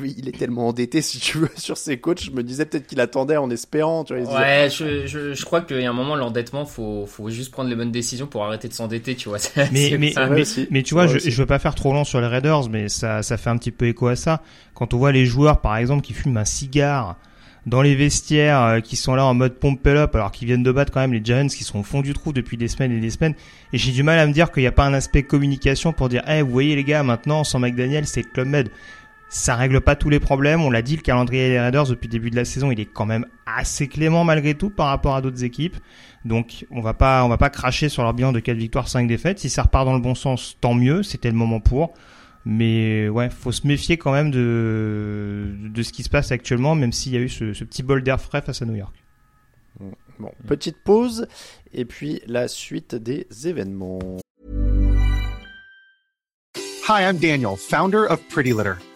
il- il est tellement endetté, si tu veux, sur ses coachs. Je me disais peut-être qu'il attendait en espérant. Tu vois, disait, Ouais, je, je, je crois qu'il y a un moment, l'endettement, faut, faut juste prendre les bonnes décisions pour arrêter de s'endetter, tu vois. Mais, mais, mais, tu vois, je, je veux pas faire trop long sur les Raiders, mais ça, ça fait un petit peu écho à ça. Quand on voit les joueurs, par exemple, qui fument un cigare dans les vestiaires, euh, qui sont là en mode pump it up, alors qu'ils viennent de battre quand même les Giants, qui sont au fond du trou depuis des semaines et des semaines. Et j'ai du mal à me dire qu'il n'y a pas un aspect communication pour dire, eh, vous voyez les gars, maintenant, sans McDaniel, c'est Club Med. Ça règle pas tous les problèmes. On l'a dit, le calendrier des Raiders depuis le début de la saison, il est quand même assez clément malgré tout par rapport à d'autres équipes. Donc, on va pas, on va pas cracher sur leur bilan de 4 victoires, 5 défaites. Si ça repart dans le bon sens, tant mieux. C'était le moment pour. Mais ouais, faut se méfier quand même de, de ce qui se passe actuellement, même s'il y a eu ce, ce petit bol d'air frais face à New York. Bon, petite pause, et puis la suite des événements. Hi, I'm Daniel, founder of Pretty Litter.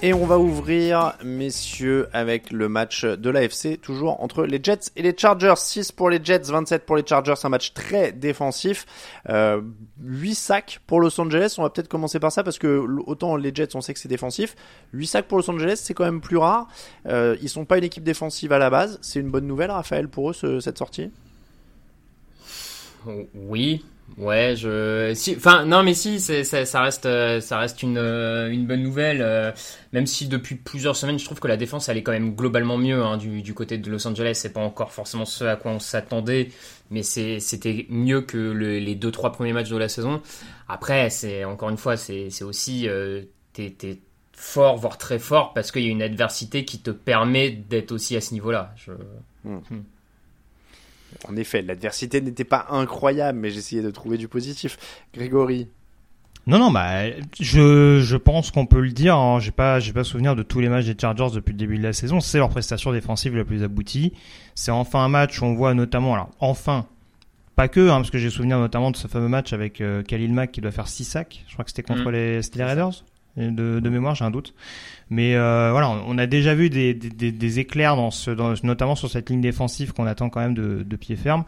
Et on va ouvrir, messieurs, avec le match de l'AFC, toujours entre les Jets et les Chargers. 6 pour les Jets, 27 pour les Chargers, un match très défensif. Euh, 8 sacs pour Los Angeles, on va peut-être commencer par ça parce que autant les Jets, on sait que c'est défensif. 8 sacs pour Los Angeles, c'est quand même plus rare. Euh, ils sont pas une équipe défensive à la base. C'est une bonne nouvelle, Raphaël, pour eux, ce, cette sortie? Oui, Ouais, je, si, enfin, non, mais si, c'est, ça reste, ça reste une, une bonne nouvelle. euh, même si depuis plusieurs semaines, je trouve que la défense, elle est quand même globalement mieux hein, du, du côté de Los Angeles. C'est pas encore forcément ce à quoi on s'attendait, mais c'est, c'était mieux que le- les deux, trois premiers matchs de la saison. Après, c'est encore une fois, c'est, c'est aussi, euh, t'es, t'es fort, voire très fort, parce qu'il y a une adversité qui te permet d'être aussi à ce niveau-là. Je... En effet, l'adversité n'était pas incroyable, mais j'essayais de trouver du positif. Grégory, Non, non, bah, je, je pense qu'on peut le dire. Hein, j'ai pas, j'ai pas souvenir de tous les matchs des Chargers depuis le début de la saison. C'est leur prestation défensive la plus aboutie. C'est enfin un match où on voit notamment, alors enfin, pas que, hein, parce que j'ai souvenir notamment de ce fameux match avec euh, Khalil Mack qui doit faire 6 sacs. Je crois que c'était contre Mm. les, les Raiders. De, mémoire, j'ai un doute. Mais euh, voilà, on a déjà vu des, des, des- éclairs dans ce, dans, notamment sur cette ligne défensive qu'on attend quand même de, de pied ferme.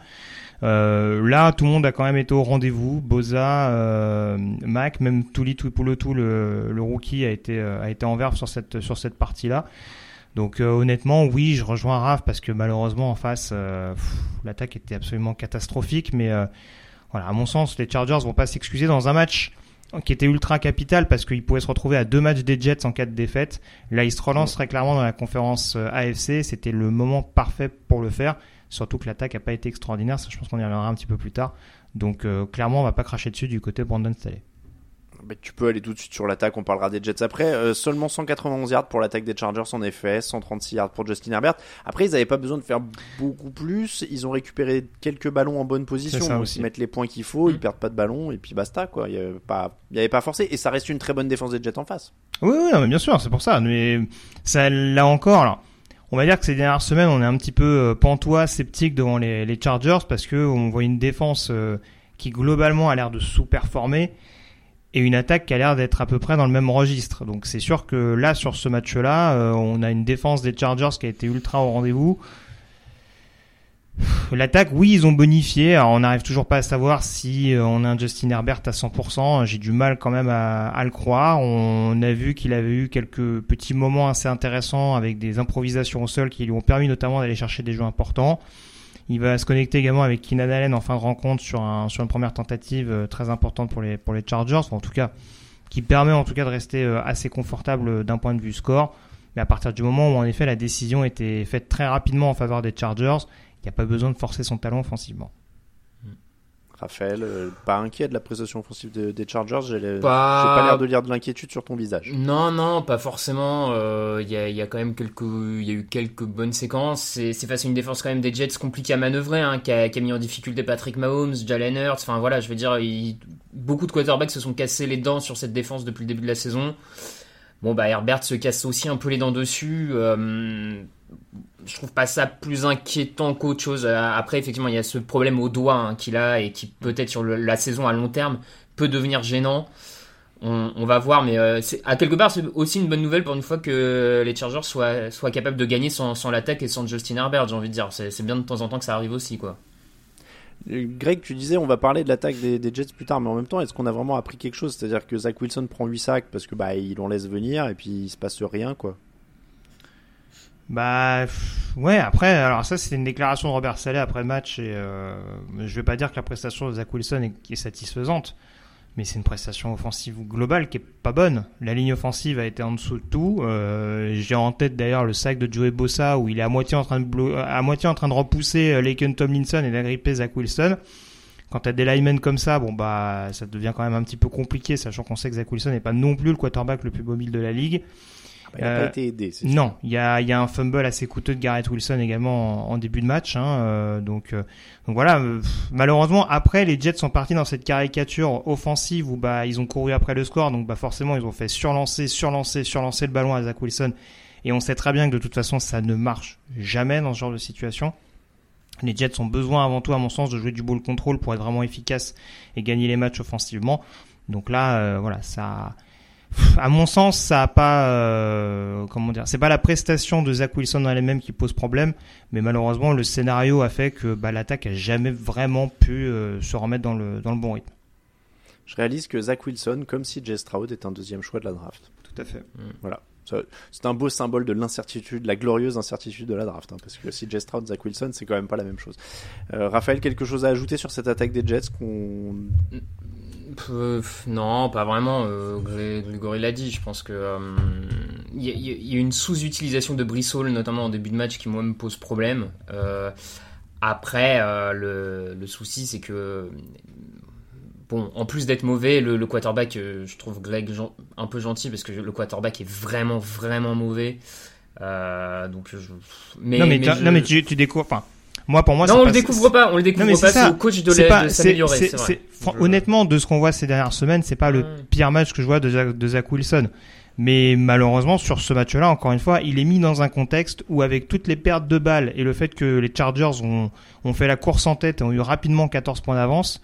Euh, là, tout le monde a quand même été au rendez-vous. Boza, euh, Mac, même Tuli Tuipulotu, le, le rookie, a été, euh, a été en verve sur cette, sur cette partie-là. Donc euh, honnêtement, oui, je rejoins Raph parce que malheureusement en face, euh, l'attaque était absolument catastrophique. Mais euh, voilà, à mon sens, les Chargers vont pas s'excuser dans un match qui était ultra capital parce qu'ils pouvaient se retrouver à deux matchs des Jets en cas de défaite. Là, ils se relancent très clairement dans la conférence euh, AFC. C'était le moment parfait pour le faire. Surtout que l'attaque n'a pas été extraordinaire. Ça, je pense qu'on y reviendra un petit peu plus tard. Donc, euh, clairement, on va pas cracher dessus du côté Brandon Staley. Bah, tu peux aller tout de suite sur l'attaque, on parlera des Jets après. Euh, seulement 191 yards pour l'attaque des Chargers en effet, 136 yards pour Justin Herbert. Après, ils n'avaient pas besoin de faire beaucoup plus. Ils ont récupéré quelques ballons en bonne position. Donc, aussi. ils mettent les points qu'il faut, ils Mm. perdent pas de ballon et puis basta quoi. Il n'y avait pas, avait forcé et ça reste une très bonne défense des Jets en face. Oui, oui, non, mais bien sûr, c'est pour ça. Mais ça, là encore, alors, on va dire que ces dernières semaines, on est un petit peu euh, pantois, sceptique devant les, les Chargers parce que on voit une défense euh, qui globalement a l'air de sous-performer et une attaque qui a l'air d'être à peu près dans le même registre. Donc c'est sûr que là, sur ce match-là, euh, on a une défense des Chargers qui a été ultra au rendez-vous. L'attaque, oui, ils ont bonifié. Alors, on n'arrive toujours pas à savoir si euh, on a un Justin Herbert à 100%. J'ai du mal quand même à, à le croire. On a vu qu'il avait eu quelques petits moments assez intéressants avec des improvisations au sol qui lui ont permis notamment d'aller chercher des jeux importants. Il va se connecter également avec Keenan Allen en fin de rencontre sur, un, sur une première tentative euh, très importante pour les, Chargers. En tout cas, qui permet en tout cas de rester euh, assez confortable euh, d'un point de vue score. Mais à partir du moment où en effet la décision était faite très rapidement en faveur des Chargers, il n'y a pas besoin de forcer son talon offensivement. Raphaël, euh, pas inquiet de la prestation offensive de- des Chargers. J'ai Pas- l'air de lire de l'inquiétude sur ton visage. Non, non, pas forcément. euh, Il y, a, il y a quand même quelques, il y a eu quelques bonnes séquences. C'est c'est face à une défense quand même des Jets compliquée à manœuvrer, hein, qui, a, qui a mis en difficulté Patrick Mahomes, Jalen Hurts. Enfin voilà, je veux dire, il- beaucoup de quarterbacks se sont cassés les dents sur cette défense depuis le début de la saison. Bon bah Herbert se casse aussi un peu les dents dessus. euh, je trouve pas ça plus inquiétant qu'autre chose. Euh, Après, effectivement, il y a ce problème au doigt hein, qu'il a et qui peut-être sur la saison à long terme peut devenir gênant. on, va voir, mais euh, à quelque part, c'est aussi une bonne nouvelle pour une fois que les Chargers soient, soient capables de gagner sans, sans l'attaque et sans Justin Herbert, j'ai envie de dire. C'est bien de temps en temps que ça arrive aussi, quoi. Greg, tu disais on va parler de l'attaque des, Jets plus tard, mais en même temps, est-ce qu'on a vraiment appris quelque chose? C'est-à-dire que Zach Wilson prend 8 sacs parce que bah il en laisse venir et puis il se passe rien, quoi. Bah ouais, après, alors ça c'était une déclaration de Robert Saleh après le match et euh, je vais pas dire que la prestation de Zach Wilson est, satisfaisante, mais c'est une prestation offensive globale qui est pas bonne. La ligne offensive a été en dessous de tout. Euh, J'ai en tête d'ailleurs le sac de Joey Bossa où il est à moitié en train de à moitié en train de repousser euh, Laken Tomlinson et d'agripper Zach Wilson. Quand t'as des linemen comme ça, bon bah ça devient quand même un petit peu compliqué, sachant qu'on sait que Zach Wilson n'est pas non plus le quarterback le plus mobile de la ligue. Bah, il n'a pas euh, été aidé. Non, il y a, y a un fumble assez coûteux de Garrett Wilson également en, début de match. Hein, euh, donc, euh, donc voilà, malheureusement, après, les Jets sont partis dans cette caricature offensive où bah, ils ont couru après le score. Donc bah, forcément, ils ont fait surlancer, surlancer, surlancer le ballon à Zach Wilson. Et on sait très bien que de toute façon, ça ne marche jamais dans ce genre de situation. Les Jets ont besoin avant tout, à mon sens, de jouer du ball control pour être vraiment efficace et gagner les matchs offensivement. Donc là, voilà, ça à mon sens, ça a pas, euh, comment dire, c'est pas la prestation de Zach Wilson dans elle-même qui pose problème, mais malheureusement le scénario a fait que bah, l'attaque a jamais vraiment pu euh, se remettre dans le dans le bon rythme. Je réalise que Zach Wilson, comme si Jay Stroud, est un deuxième choix de la draft. Tout à fait. Mm. Voilà. C'est un beau symbole de l'incertitude, la glorieuse incertitude de la draft, hein, parce que si Jay Stroud, Zach Wilson, c'est quand même pas la même chose. Euh, Raphaël, quelque chose à ajouter sur cette attaque des Jets qu'on non, pas vraiment. Euh, Grégory l'a dit. Je pense que il euh, y, a une sous-utilisation de Brissol, notamment en début de match, qui moi me pose problème. Euh, après, le, souci, c'est que bon, en plus d'être mauvais, le, quarterback, je trouve Greg un peu gentil parce que le quarterback est vraiment, vraiment mauvais. donc, mais, non, mais, non, mais tu, tu découvres. Enfin, moi, pour moi, non, on le découvre pas. On le découvre pas. C'est au coach de s'améliorer. Honnêtement, de ce qu'on voit ces dernières semaines, c'est pas le pire match que je vois de Zach, de Zach Wilson. Mais malheureusement, sur ce match-là, encore une fois, il est mis dans un contexte où, avec toutes les pertes de balles et le fait que les Chargers ont, ont fait la course en tête et ont eu rapidement 14 points d'avance,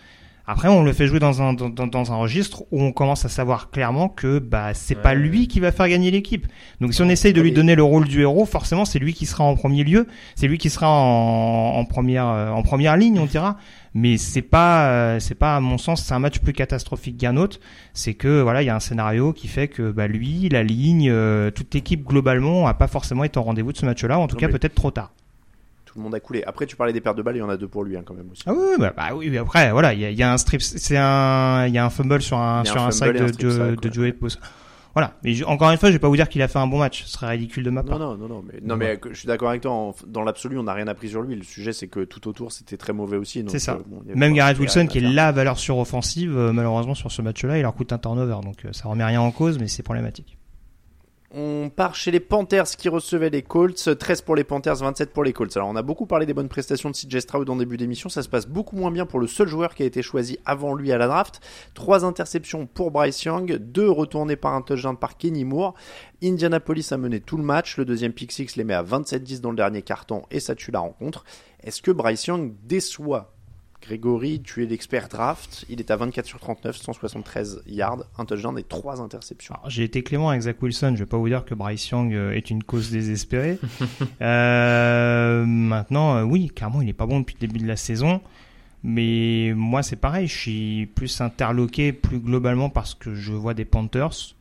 après, on le fait jouer dans un, dans, dans, un registre où on commence à savoir clairement que bah c'est pas lui qui va faire gagner l'équipe. Donc si on essaye de lui donner le rôle du héros, forcément c'est lui qui sera en premier lieu, c'est lui qui sera en, en première euh, en première ligne, on dira. Mais c'est pas euh, c'est pas à mon sens c'est un match plus catastrophique qu'un autre. C'est que voilà il y a un scénario qui fait que bah lui la ligne euh, toute l'équipe globalement a pas forcément été au rendez-vous de ce match-là, en tout cas peut-être trop tard le monde a coulé. Après, tu parlais des paires de balles, il y en a deux pour lui hein, quand même aussi. Ah oui, bah, bah oui, mais après, voilà, il y a, un strip, c'est un, il y a un fumble sur un, sur un, sac de, de, de Joey Voilà, mais encore une fois, je vais pas vous dire qu'il a fait un bon match, ce serait ridicule de ma part. Non, non, non, mais, non, mais je suis d'accord avec toi. dans l'absolu, on n'a rien appris sur lui. Le sujet, c'est que tout autour, c'était très mauvais aussi. C'est ça. Euh, Même Garrett Wilson, qui est la valeur sur offensive, euh, malheureusement sur ce match-là, il leur coûte un turnover, donc euh, ça remet rien en cause, mais c'est problématique. On part chez les Panthers qui recevaient les Colts. 13 pour les Panthers, 27 pour les Colts. Alors on a beaucoup parlé des bonnes prestations de CJ Stroud en début d'émission. Ça se passe beaucoup moins bien pour le seul joueur qui a été choisi avant lui à la draft. Trois interceptions pour Bryce Young, deux retournées par un touchdown par Kenny Moore. Indianapolis a mené tout le match. Le deuxième pick six les met à 27-10 dans le dernier carton et ça tue la rencontre. Est-ce que Bryce Young déçoit Grégory, tu es l'expert draft. Il est à 24 sur 39, 173 yards, un touchdown et trois interceptions. J'ai été clément avec Zach Wilson. Je vais pas vous dire que Bryce Young euh, est une cause désespérée. euh, maintenant, euh, oui, clairement, il est pas bon depuis le début de la saison. Mais moi, c'est pareil. Je suis plus interloqué plus globalement parce que je vois des Panthers.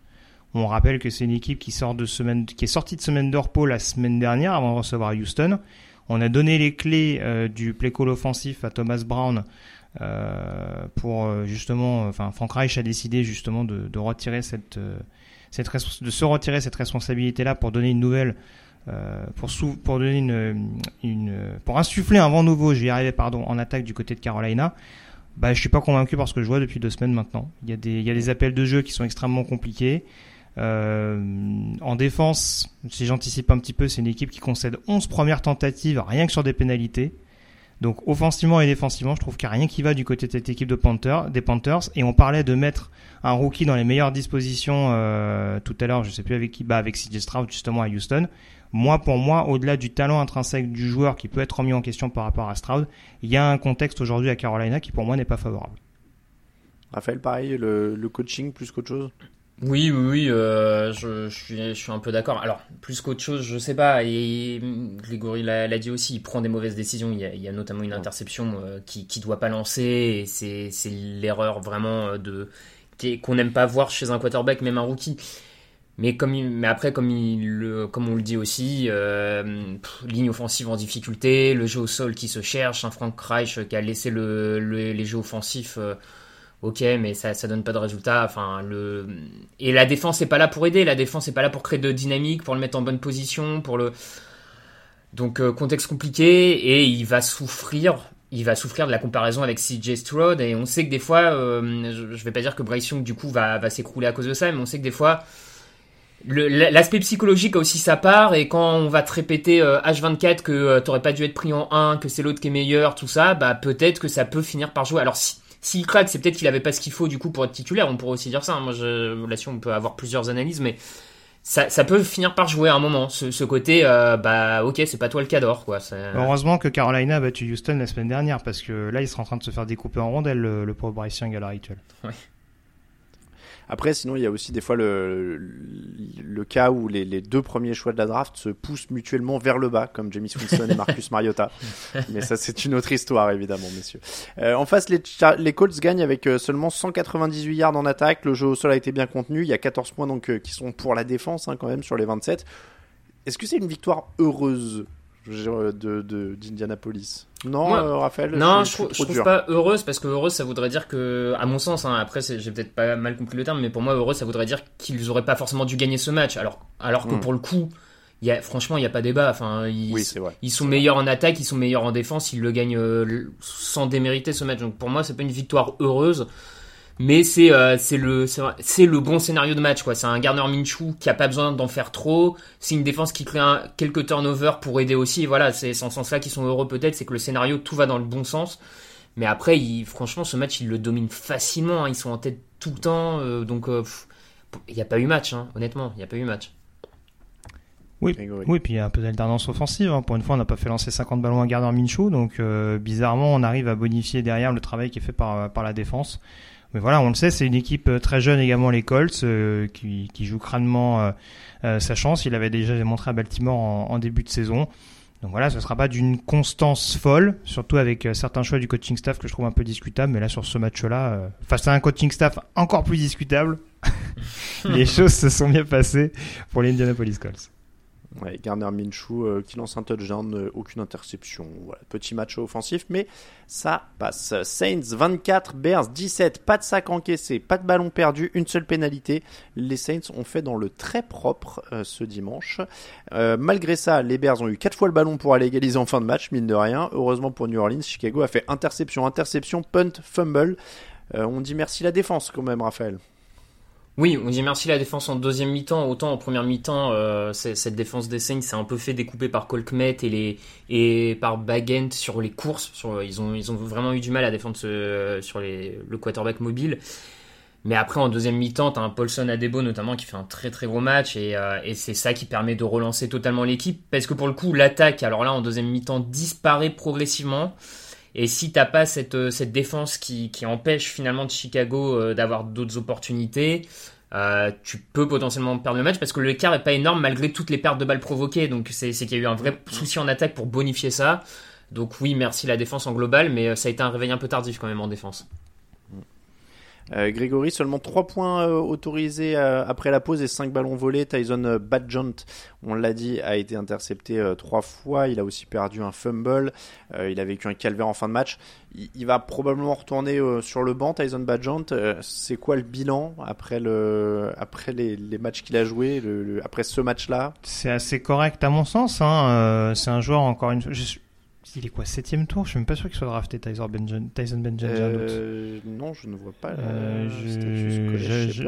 On rappelle que c'est une équipe qui sort de semaine, qui est sortie de semaine de repos la semaine dernière avant de recevoir Houston. On a donné les clés euh, du play call offensif à Thomas Brown euh, pour euh, justement, enfin Frank Reich a décidé justement de, de retirer cette, cette de se retirer cette responsabilité là pour donner une nouvelle pour, sou pour donner une, une, pour insuffler un vent nouveau, je vais y arriver pardon, en attaque du côté de Carolina. Bah, je suis pas convaincu parce que je vois depuis deux semaines maintenant. Il y a des, il y a des appels de jeu qui sont extrêmement compliqués. Euh, en défense, si j'anticipe un petit peu, c'est une équipe qui concède 11 premières tentatives rien que sur des pénalités. Donc offensivement et défensivement, je trouve qu'il n'y a rien qui va du côté de cette équipe de Panthers, des Panthers. Et on parlait de mettre un rookie dans les meilleures dispositions euh, tout à l'heure, je sais plus avec qui, bah avec CJ Stroud justement à Houston. Moi, pour moi, au-delà du talent intrinsèque du joueur qui peut être remis en question par rapport à Stroud, il y a un contexte aujourd'hui à Carolina qui pour moi n'est pas favorable. Raphaël, pareil, le, le coaching plus qu'autre chose? Oui, oui, oui, euh, je, je, suis, je suis un peu d'accord. Alors, plus qu'autre chose, je sais pas. Et Grégory l'a dit aussi, il prend des mauvaises décisions. Il y a, il y a notamment une interception euh, qui qui doit pas lancer. Et c'est l'erreur vraiment euh, de qu'on n'aime pas voir chez un quarterback, même un rookie. Mais comme il, mais après comme il comme on le dit aussi, euh, ligne offensive en difficulté, le jeu au sol qui se cherche, un Frank Reich qui a laissé le, le les jeux offensifs. Ok, mais ça, ça donne pas de résultat. Enfin, le et la défense n'est pas là pour aider. La défense n'est pas là pour créer de dynamique, pour le mettre en bonne position, pour le. Donc euh, contexte compliqué et il va souffrir. Il va souffrir de la comparaison avec CJ Stroud et on sait que des fois, euh, je, je vais pas dire que Bryce Young du coup va, va s'écrouler à cause de ça, mais on sait que des fois, l'aspect psychologique a aussi sa part et quand on va te répéter H24 euh, que euh, t'aurais pas dû être pris en 1, que c'est l'autre qui est meilleur, tout ça, bah peut-être que ça peut finir par jouer. Alors si s'il craque, c'est peut-être qu'il avait pas ce qu'il faut du coup pour être titulaire. On pourrait aussi dire ça. Hein. Moi, je, là-dessus, on peut avoir plusieurs analyses, mais ça, ça, peut finir par jouer à un moment. Ce, ce côté, euh, bah ok, c'est pas toi le cador, quoi. Heureusement que Carolina a battu Houston la semaine dernière, parce que là, il sera en train de se faire découper en rondelles, le, le pauvre Bryce Young à l'heure actuelle. Ouais. Après, sinon, il y a aussi des fois le, le cas où les, les, deux premiers choix de la draft se poussent mutuellement vers le bas, comme Jamie Wilson et Marcus Mariota. Mais ça, c'est une autre histoire, évidemment, messieurs. Euh, en face, les, les Colts gagnent avec euh, seulement 198 yards en attaque. Le jeu au sol a été bien contenu. Il y a 14 points donc euh, qui sont pour la défense, hein, quand même, sur les 27. Est-ce que c'est une victoire heureuse? De d'Indianapolis. Non, Moi, euh, Raphaël Non, je, trouve, je trouve pas heureuse parce que heureuse, ça voudrait dire que, à mon sens, hein, après j'ai peut-être pas mal compris le terme, mais pour moi heureuse, ça voudrait dire qu'ils auraient pas forcément dû gagner ce match. Alors, alors que Mm. pour le coup, y a, franchement, il y a pas débat. Enfin, ils, Oui, ils sont meilleurs en attaque, ils sont meilleurs en défense, ils le gagnent euh, sans démériter ce match. Donc pour moi, c'est pas une victoire heureuse. Mais c'est euh, c'est le c'est le bon scénario de match quoi. C'est un Garner Minshew qui a pas besoin d'en faire trop. C'est une défense qui crée un, quelques turnovers pour aider aussi. Et voilà, c'est en ce sens-là qu'ils sont heureux peut-être. C'est que le scénario tout va dans le bon sens. Mais après, il, franchement, ce match ils le dominent facilement. hein. Ils sont en tête tout le temps. euh, donc euh, il n'y a pas eu match. Hein, honnêtement, il n'y a pas eu match. Oui, oui, puis il y a un peu d'alternance offensive. hein. Pour une fois, on n'a pas fait lancer 50 ballons à Gardner Minshew, donc euh, bizarrement, on arrive à bonifier derrière le travail qui est fait par, par la défense. Mais voilà, on le sait, c'est une équipe euh, très jeune également, les Colts, euh, qui, qui joue crânement euh, euh, sa chance. Il avait déjà démontré à Baltimore en, en début de saison. Donc voilà, ce sera pas d'une constance folle, surtout avec euh, certains choix du coaching staff que je trouve un peu discutables. Mais là, sur ce match-là, euh, face à un coaching staff encore plus discutable, les choses se sont bien passées pour les Indianapolis Colts. Garner Minshew euh, qui lance un touchdown, euh, aucune interception. Petit match offensif, mais ça passe. Saints 24, Bears 17, pas de sac encaissé, pas de ballon perdu, une seule pénalité. Les Saints ont fait dans le très propre euh, ce dimanche. Malgré ça, les Bears ont eu quatre fois le ballon pour aller égaliser en fin de match, mine de rien. Heureusement pour New Orleans, Chicago a fait interception, interception, punt, fumble. On dit merci la défense quand même, Raphaël. Oui, on dit merci la défense en deuxième mi-temps. Autant en première mi-temps, euh, cette défense des Saints s'est un peu fait découper par Colkmet et par Bagent sur les courses. Ils ont vraiment eu du mal à défendre ce- sur le quarterback mobile. Mais après en deuxième mi-temps, t'as un Paulson Adebo notamment qui fait un très très gros match et, euh, et c'est ça qui permet de relancer totalement l'équipe parce que pour le coup l'attaque, alors là en deuxième mi-temps disparaît progressivement. Et si t'as pas cette, euh, cette défense qui, qui empêche finalement de Chicago euh, d'avoir d'autres opportunités, euh, tu peux potentiellement perdre le match parce que l'écart est pas énorme malgré toutes les pertes de balles provoquées. Donc c'est qu'il y a eu un vrai souci en attaque pour bonifier ça. Donc oui, merci la défense en global, mais ça a été un réveil un peu tardif quand même en défense. Euh, Grégory, seulement 3 points euh, autorisés euh, après la pause et 5 ballons volés. Tyson euh, Badgent, on l'a dit, a été intercepté 3 fois. Il a aussi perdu un fumble. Euh, il a vécu un calvaire en fin de match. Il, il va probablement retourner euh, sur le banc, Tyson Badgent. Euh, C'est quoi le bilan après, le, après les, les matchs qu'il a joués, le, le- après ce match-là? C'est assez correct à mon sens. Hein. Euh, c'est un joueur encore une fois. Il est quoi septième tour? Je suis même pas sûr qu'il soit drafté Tyson doute. Euh, Non, je ne vois pas. Euh,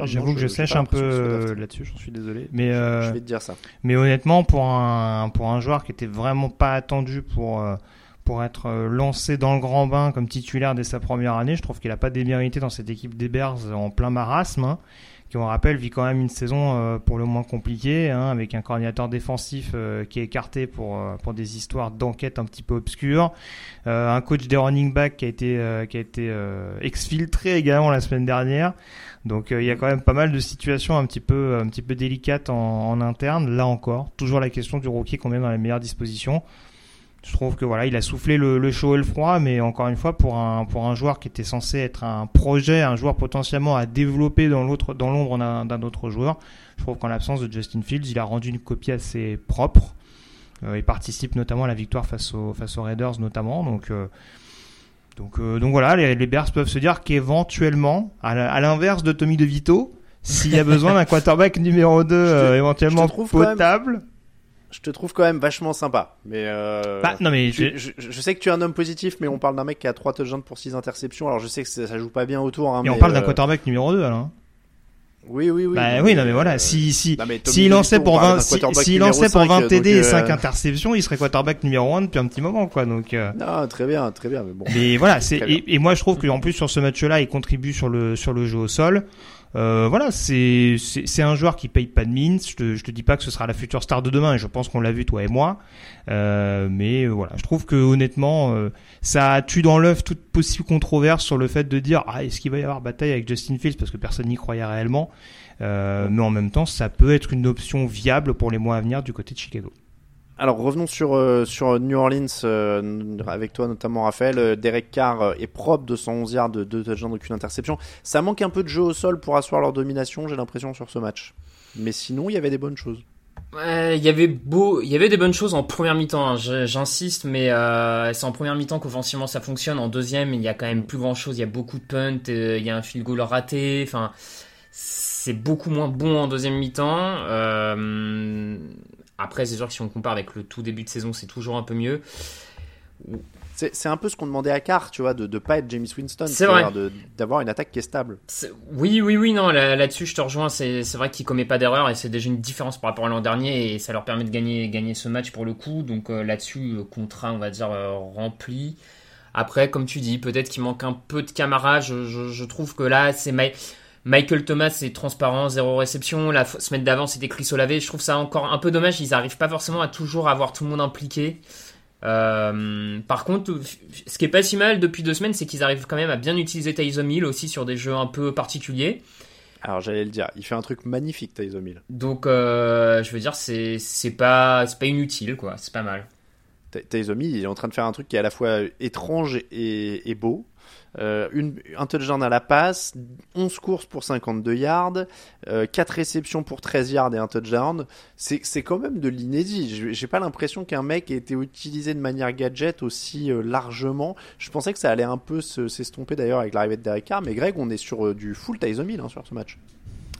J'avoue que je sèche un peu là-dessus, j'en suis désolé. Mais, euh, Je vais te dire ça. mais honnêtement, pour un, pour un joueur qui était vraiment pas attendu pour, euh, pour être euh, lancé dans le grand bain comme titulaire dès sa première année. Je trouve qu'il n'a pas démérité dans cette équipe des Bears en plein marasme. Hein, qui, on rappelle, vit quand même une saison euh, pour le moins compliquée, hein, avec un coordinateur défensif euh, qui est écarté pour, pour des histoires d'enquête un petit peu obscures. un coach des running back qui a été, qui a été exfiltré également la semaine dernière. Donc il y a quand même pas mal de situations un petit peu, un petit peu délicates en, en interne. Là encore, toujours la question du rookie qu'on met dans les meilleures dispositions. Je trouve que voilà, il a soufflé le, chaud et le froid, mais encore une fois, pour un pour un joueur qui était censé être un projet, un joueur potentiellement à développer dans l'autre dans l'ombre d'un autre joueur, je trouve qu'en l'absence de Justin Fields, il a rendu une copie assez propre. Euh, il participe notamment à la victoire face aux face aux Raiders notamment, donc. Euh, donc, euh, donc voilà, les, les, Bears peuvent se dire qu'éventuellement, à l'inverse de Tommy DeVito, s'il y a besoin d'un quarterback numéro 2 éventuellement potable, je te trouve quand même vachement sympa. Mais, euh, bah, non, mais je, je, sais que tu es un homme positif, mais on parle d'un mec qui a 3 touchdowns pour 6 interceptions. Alors je sais que ça, joue pas bien autour. Hein, Et on parle d'un euh, quarterback numéro 2 alors. Hein. Oui, oui, oui. Bah oui, non, mais voilà. Si, si, s'il lançait pour 20, s'il lançait pour 20 TD et 5 euh, interceptions, il serait quarterback numéro 1 depuis un petit moment, quoi. Donc, euh... Non, très bien, très bien, mais bon. Mais voilà, c'est, et, et, moi, je trouve qu'en plus, sur ce match-là, il contribue sur le, sur le jeu au sol. Euh, voilà, c'est un joueur qui paye pas de mine. Je te, je te dis pas que ce sera la future star de demain, et je pense qu'on l'a vu toi et moi. Euh, mais euh, voilà, je trouve que honnêtement, ça tue dans l'œuf toute possible controverse sur le fait de dire ah est-ce qu'il va y avoir bataille avec Justin Fields parce que personne n'y croyait réellement. Euh, mais en même temps, ça peut être une option viable pour les mois à venir du côté de Chicago. Alors revenons sur, euh, sur New Orleans euh, avec toi notamment Raphaël. Euh, Derek Carr est propre de 111 yards, de 2 touchdowns, d'aucune interception. Ça manque un peu de jeu au sol pour asseoir leur domination, j'ai l'impression, sur ce match. Mais sinon, il y avait des bonnes choses. il y avait y avait des bonnes choses en première mi-temps. Hein. J'insiste, mais c'est en première mi-temps qu'offensivement ça fonctionne. En deuxième, il y a quand même plus grand chose. Il y a beaucoup de punts, il y a un field goal raté. Enfin, c'est beaucoup moins bon en deuxième mi-temps. Après, c'est sûr que si on compare avec le tout début de saison, c'est toujours un peu mieux. C'est un peu ce qu'on demandait à Carr, tu vois, de ne pas être James Winston. D'avoir une attaque qui est stable. oui, oui, oui, non, là-dessus, je te rejoins. C'est vrai qu'il commet pas d'erreur et c'est déjà une différence par rapport à l'an dernier et ça leur permet de gagner, gagner ce match pour le coup. Donc euh, là-dessus, contrat, on va dire, euh, rempli. Après, comme tu dis, peut-être qu'il manque un peu de camarade. Je, je, trouve que là, c'est. Michael Thomas, c'est transparent, zéro réception. La semaine d'avant, c'était Chris Olave. Je trouve ça encore un peu dommage. Ils n'arrivent pas forcément à toujours avoir tout le monde impliqué. Euh, par contre, ce qui est pas si mal depuis deux semaines, c'est qu'ils arrivent quand même à bien utiliser Tyson Hill aussi sur des jeux un peu particuliers. Alors j'allais le dire, il fait un truc magnifique Tyson Hill. Donc euh, je veux dire, c'est pas c'est pas inutile quoi, c'est pas mal. Tyson Hill, il est en train de faire un truc qui est à la fois étrange et, et beau. Euh, une, un touchdown à la passe, 11 courses pour 52 yards, euh, 4 réceptions pour 13 yards et un touchdown. C'est, quand même de l'inédit. J'ai pas l'impression qu'un mec ait été utilisé de manière gadget aussi euh, largement. Je pensais que ça allait un peu s'estomper d'ailleurs avec l'arrivée de Derek Carr, mais Greg, on est sur euh, du full Tyson Hill hein, sur ce match.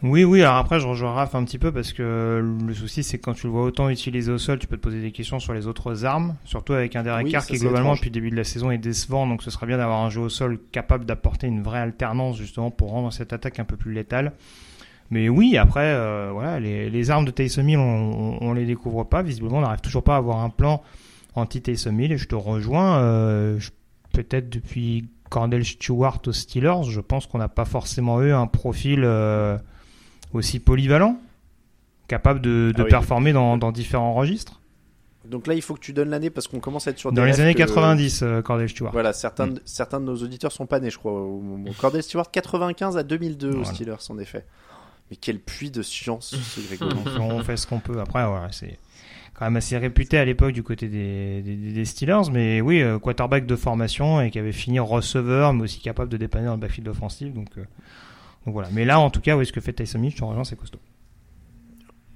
Oui, oui, alors après, je rejoins Raph un petit peu parce que le souci, c'est que quand tu le vois autant utilisé au sol, tu peux te poser des questions sur les autres armes, surtout avec un Derek Carr qui, globalement, depuis le début de la saison, est décevant. Donc, ce serait bien d'avoir un jeu au sol capable d'apporter une vraie alternance, justement, pour rendre cette attaque un peu plus létale. Mais oui, après, euh, voilà, les, les, armes de Taysom Hill, on, on, les découvre pas. Visiblement, on n'arrive toujours pas à avoir un plan anti-Taysom Hill. Et je te rejoins, euh, peut-être depuis Cordell Stewart aux Steelers, je pense qu'on n'a pas forcément eu un profil... Euh, aussi polyvalent, capable de, de ah performer dans, dans, différents registres. Donc là, il faut que tu donnes l'année parce qu'on commence à être sur des. Dans les années 90, euh, Cordell Stewart. Voilà, certains, mm. certains de nos auditeurs sont pas nés, je crois. Cordell Stewart, 95 à 2002 aux Steelers, en effet. Mais quel puits de science, ce Grégory. on fait ce qu'on peut. Après, voilà, c'est quand même assez réputé à l'époque du côté des, des, des, Steelers, mais oui, euh, quarterback de formation et qui avait fini receveur, mais aussi capable de dépanner dans le backfield offensif. Donc, euh, voilà. Mais là, en tout cas, où est-ce que fait Tyson te rejoins, c'est costaud.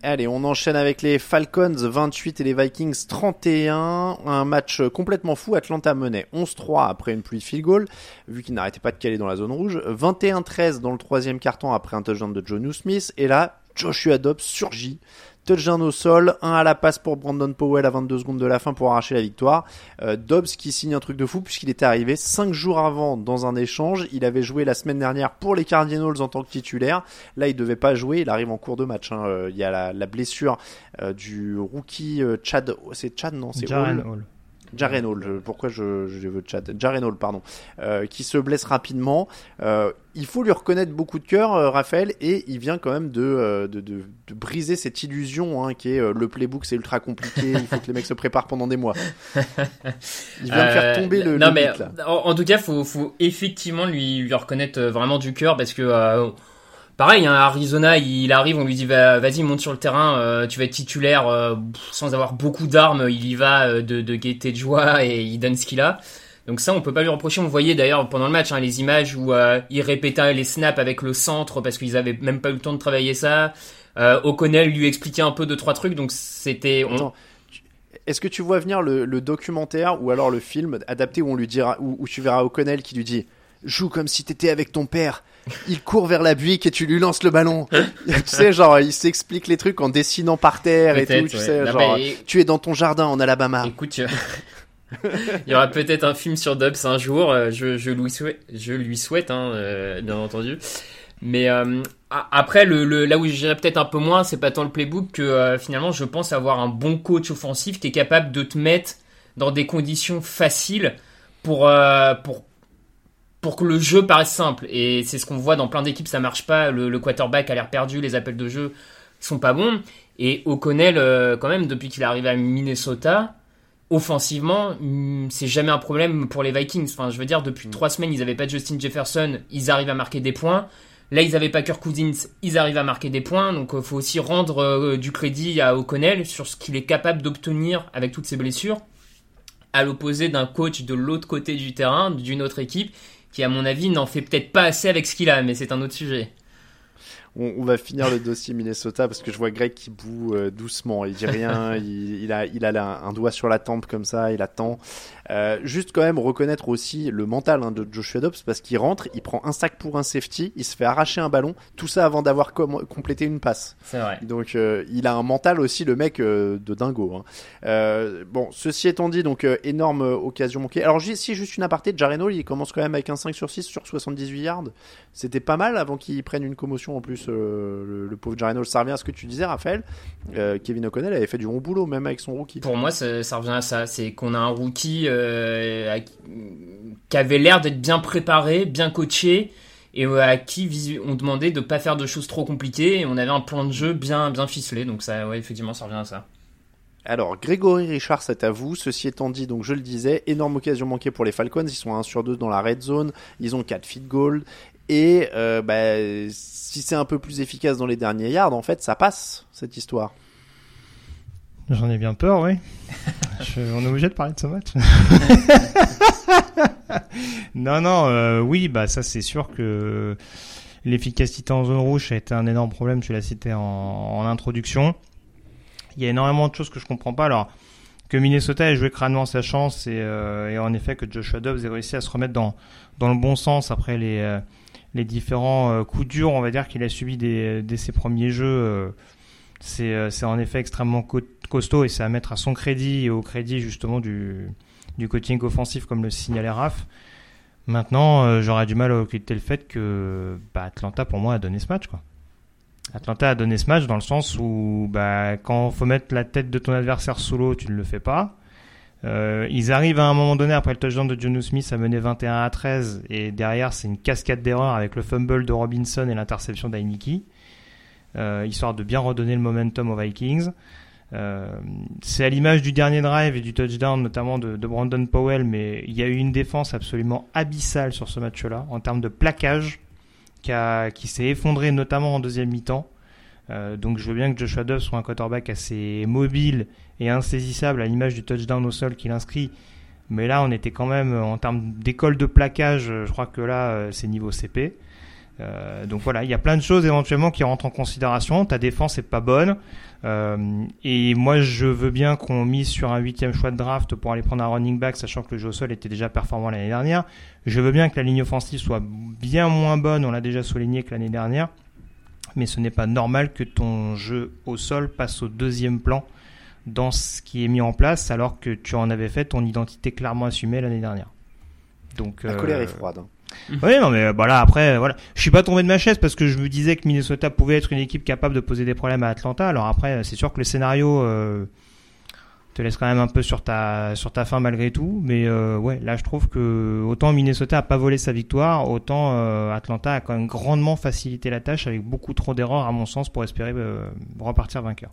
Allez, on enchaîne avec les Falcons 28 et les Vikings 31. Un match complètement fou. Atlanta menait 11-3 après une pluie de field goal, vu qu'il n'arrêtait pas de caler dans la zone rouge. 21-13 dans le troisième carton après un touchdown de John Smith. Et là, Joshua Dobbs surgit Touchdown au sol, un à la passe pour Brandon Powell à 22 secondes de la fin pour arracher la victoire. Euh, Dobbs qui signe un truc de fou puisqu'il était arrivé 5 jours avant dans un échange. Il avait joué la semaine dernière pour les Cardinals en tant que titulaire. Là, il devait pas jouer. Il arrive en cours de match. Hein. Euh, il y a la, blessure euh, du rookie Chad. C'est Chad non C'est Hall. Jaren Hall, pourquoi je, je veux chat? Jaren Hall, pardon, euh, qui se blesse rapidement. Euh, il faut lui reconnaître beaucoup de cœur, euh, Raphaël, et il vient quand même de, euh, de, de, de briser cette illusion hein, qui est euh, le playbook, c'est ultra compliqué, il faut que les mecs se préparent pendant des mois. Il vient de faire tomber le, non, le mais là. En, en tout cas, faut, faut effectivement lui, lui reconnaître vraiment du cœur parce que. Pareil, hein, Arizona, il arrive, on lui dit va- vas-y monte sur le terrain, euh, tu vas être titulaire euh, sans avoir beaucoup d'armes, il y va euh, de, gaieté de joie et il donne ce qu'il a. Donc ça, on peut pas lui reprocher. On voyait d'ailleurs pendant le match hein, les images où il répétait les snaps avec le centre parce qu'ils avaient même pas eu le temps de travailler ça. O'Connell lui expliquait un peu deux trois trucs, donc c'était. on- Est-ce que tu vois venir le, documentaire ou alors le film adapté où on lui dira où tu verras O'Connell qui lui dit joue comme si t'étais avec ton père. Il court vers la buick et tu lui lances le ballon. tu sais, genre, il s'explique les trucs en dessinant par terre et tout. Tu sais, Non, genre, tu es dans ton jardin en Alabama. Écoute, il y aura peut-être un film sur Dubs un jour. euh, Je, je lui souhaite, je lui souhaite, hein, euh, bien entendu. Mais euh, après, le, le- là où j'irais peut-être un peu moins, c'est pas tant le playbook que euh, finalement, je pense avoir un bon coach offensif qui est capable de te mettre dans des conditions faciles pour pour pour que le jeu paraisse simple. Et c'est ce qu'on voit dans plein d'équipes, ça marche pas. Le, le quarterback a l'air perdu, les appels de jeu sont pas bons. Et O'Connell, euh, quand même, depuis qu'il est arrivé à Minnesota, offensivement, hmm, c'est jamais un problème pour les Vikings. Enfin, je veux dire, depuis trois semaines, ils avaient pas Justin Jefferson, ils arrivent à marquer des points. Là, ils avaient pas Kirk Cousins, ils arrivent à marquer des points. Donc, il faut aussi rendre euh, du crédit à O'Connell sur ce qu'il est capable d'obtenir avec toutes ses blessures, à l'opposé d'un coach de l'autre côté du terrain, d'une autre équipe, qui, à mon avis, n'en fait peut-être pas assez avec ce qu'il a, mais c'est un autre sujet. On, on va finir le dossier Minnesota parce que je vois Greg qui boue euh, doucement. Il dit rien. il, il a, il a la- un doigt sur la tempe comme ça. Il attend. Euh, juste quand même reconnaître aussi le mental hein, de Joshua Dobbs parce qu'il rentre, il prend un sac pour un safety, il se fait arracher un ballon. Tout ça avant d'avoir com- complété une passe. C'est vrai. Donc euh, il a un mental aussi le mec euh, de dingo. hein. Bon, ceci étant dit, donc énorme occasion manquée. Alors si juste une aparté, Jaren Hall, il commence quand même avec un 5 sur 6 sur 78 yards. C'était pas mal avant qu'il prenne une commotion en plus. le, le pauvre Jaren Hall, ça revient à ce que tu disais, Raphaël. Kevin O'Connell avait fait du bon boulot même avec son rookie. Pour moi, ça, ça revient à ça. C'est qu'on a un rookie euh, qui avait l'air d'être bien préparé, bien coaché, et euh, à qui on demandait de pas faire de choses trop compliquées. Et on avait un plan de jeu bien, bien ficelé. Donc ça, ouais, effectivement, ça revient à ça. Alors, Grégory Richard, c'est à vous. Ceci étant dit, donc je le disais, énorme occasion manquée pour les Falcons. Ils sont à 1 sur 2 dans la red zone. Ils ont 4 feed goal. Et euh, bah, si c'est un peu plus efficace dans les derniers yards, en fait, ça passe, cette histoire. J'en ai bien peur, oui. Je- on est obligé de parler de ce match. non, non, euh, oui, bah ça c'est sûr que l'efficacité en zone rouge a été un énorme problème. Tu l'as cité en, en introduction. Il y a énormément de choses que je comprends pas. Alors que Minnesota ait joué crânement sa chance et, euh, et en effet que Joshua Dobbs ait réussi à se remettre dans dans le bon sens après les euh, les différents coups durs, on va dire qu'il a subi dès, dès ses premiers jeux. c'est en effet extrêmement co- costaud et c'est à mettre à son crédit et au crédit justement du, du coaching offensif comme le signalait Raph. Maintenant, euh, j'aurais du mal à occulter le fait que bah, Atlanta pour moi a donné ce match. Atlanta a donné ce match dans le sens où bah, quand faut mettre la tête de ton adversaire sous l'eau, tu ne le fais pas. Euh, ils arrivent à un moment donné après le touchdown de Jonu Smith à mener 21 à 13 et derrière c'est une cascade d'erreurs avec le fumble de Robinson et l'interception d'Ainiki euh, histoire de bien redonner le momentum aux Vikings. Euh, c'est à l'image du dernier drive et du touchdown notamment de, Brandon Powell, mais il y a eu une défense absolument abyssale sur ce match-là en termes de plaquage qui, s'est effondré notamment en deuxième mi-temps. Euh, donc je veux bien que Joshua Dobbs soit un quarterback assez mobile et insaisissable à l'image du touchdown au sol qu'il inscrit. Mais là, on était quand même en termes d'école de plaquage, je crois que là, euh, c'est niveau CP. Euh, donc voilà, il y a plein de choses éventuellement qui rentrent en considération. Ta défense est pas bonne. Euh, et moi, je veux bien qu'on mise sur un huitième choix de draft pour aller prendre un running back, sachant que le jeu au sol était déjà performant l'année dernière. Je veux bien que la ligne offensive soit bien moins bonne, on l'a déjà souligné que l'année dernière. Mais ce n'est pas normal que ton jeu au sol passe au deuxième plan dans ce qui est mis en place, alors que tu en avais fait ton identité clairement assumée l'année dernière. Donc, La euh, colère est froide. Hein. oui, non, mais voilà, après, voilà. Je suis pas tombé de ma chaise parce que je me disais que Minnesota pouvait être une équipe capable de poser des problèmes à Atlanta. Alors après, c'est sûr que le scénario, euh, te laisse quand même un peu sur ta sur ta fin malgré tout. Mais euh, ouais, là je trouve que autant Minnesota a pas volé sa victoire, autant euh, Atlanta a quand même grandement facilité la tâche avec beaucoup trop d'erreurs à mon sens pour espérer euh, repartir vainqueur.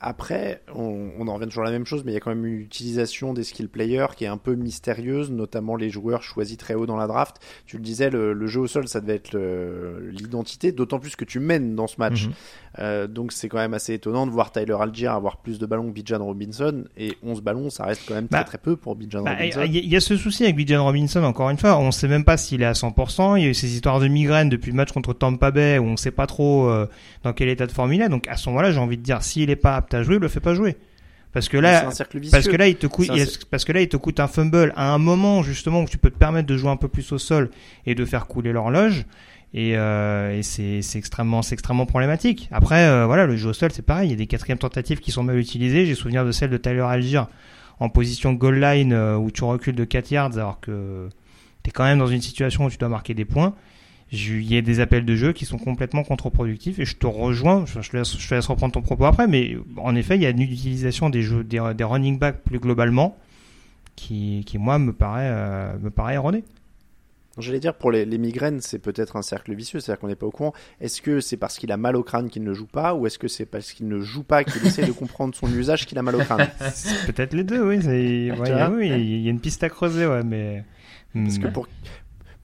Après, on, on, en revient toujours à la même chose, mais il y a quand même une utilisation des skill players qui est un peu mystérieuse, notamment les joueurs choisis très haut dans la draft. Tu le disais, le, le jeu au sol, ça devait être l'identité, d'autant plus que tu mènes dans ce match. Mm -hmm. euh, donc c'est quand même assez étonnant de voir Tyler Algier avoir plus de ballons que Bijan Robinson, et 11 ballons, ça reste quand même bah, très très peu pour Bijan bah, Robinson. Il y, y, a ce souci avec Bijan Robinson, encore une fois, on sait même pas s'il est à 100%, il y a eu ces histoires de migraines depuis le match contre Tampa Bay, où on sait pas trop euh, dans quel état de forme il est, donc à ce moment-là, j'ai envie de dire, s'il est pas apte à jouer, il le fait pas jouer. Parce que là, parce que là, il te coûte, il, parce que là, il te coûte un fumble à un moment justement où tu peux te permettre de jouer un peu plus au sol et de faire couler l'horloge. Et, euh, et c'est, c'est extrêmement, c'est extrêmement problématique. Après, euh, voilà, le jeu au sol, c'est pareil. Il y a des quatrièmes tentatives qui sont mal utilisées. J'ai souvenir de celle de Tyler Algier en position goal line euh, où tu recules de 4 yards alors que t'es quand même dans une situation où tu dois marquer des points. Il y a des appels de jeu qui sont complètement contre-productifs et je te rejoins, je te, laisse, je te laisse reprendre ton propos après, mais en effet, il y a une utilisation des jeux, des, des running backs plus globalement qui, qui moi, me paraît, euh, me paraît erronée. J'allais dire pour les, les migraines, c'est peut-être un cercle vicieux, c'est-à-dire qu'on n'est pas au courant. Est-ce que c'est parce qu'il a mal au crâne qu'il ne joue pas, ou est-ce que c'est parce qu'il ne joue pas qu'il essaie de comprendre son usage qu'il a mal au crâne? Peut-être les deux, oui. Ouais, oui, il y a une piste à creuser, ouais, mais. Parce que pour,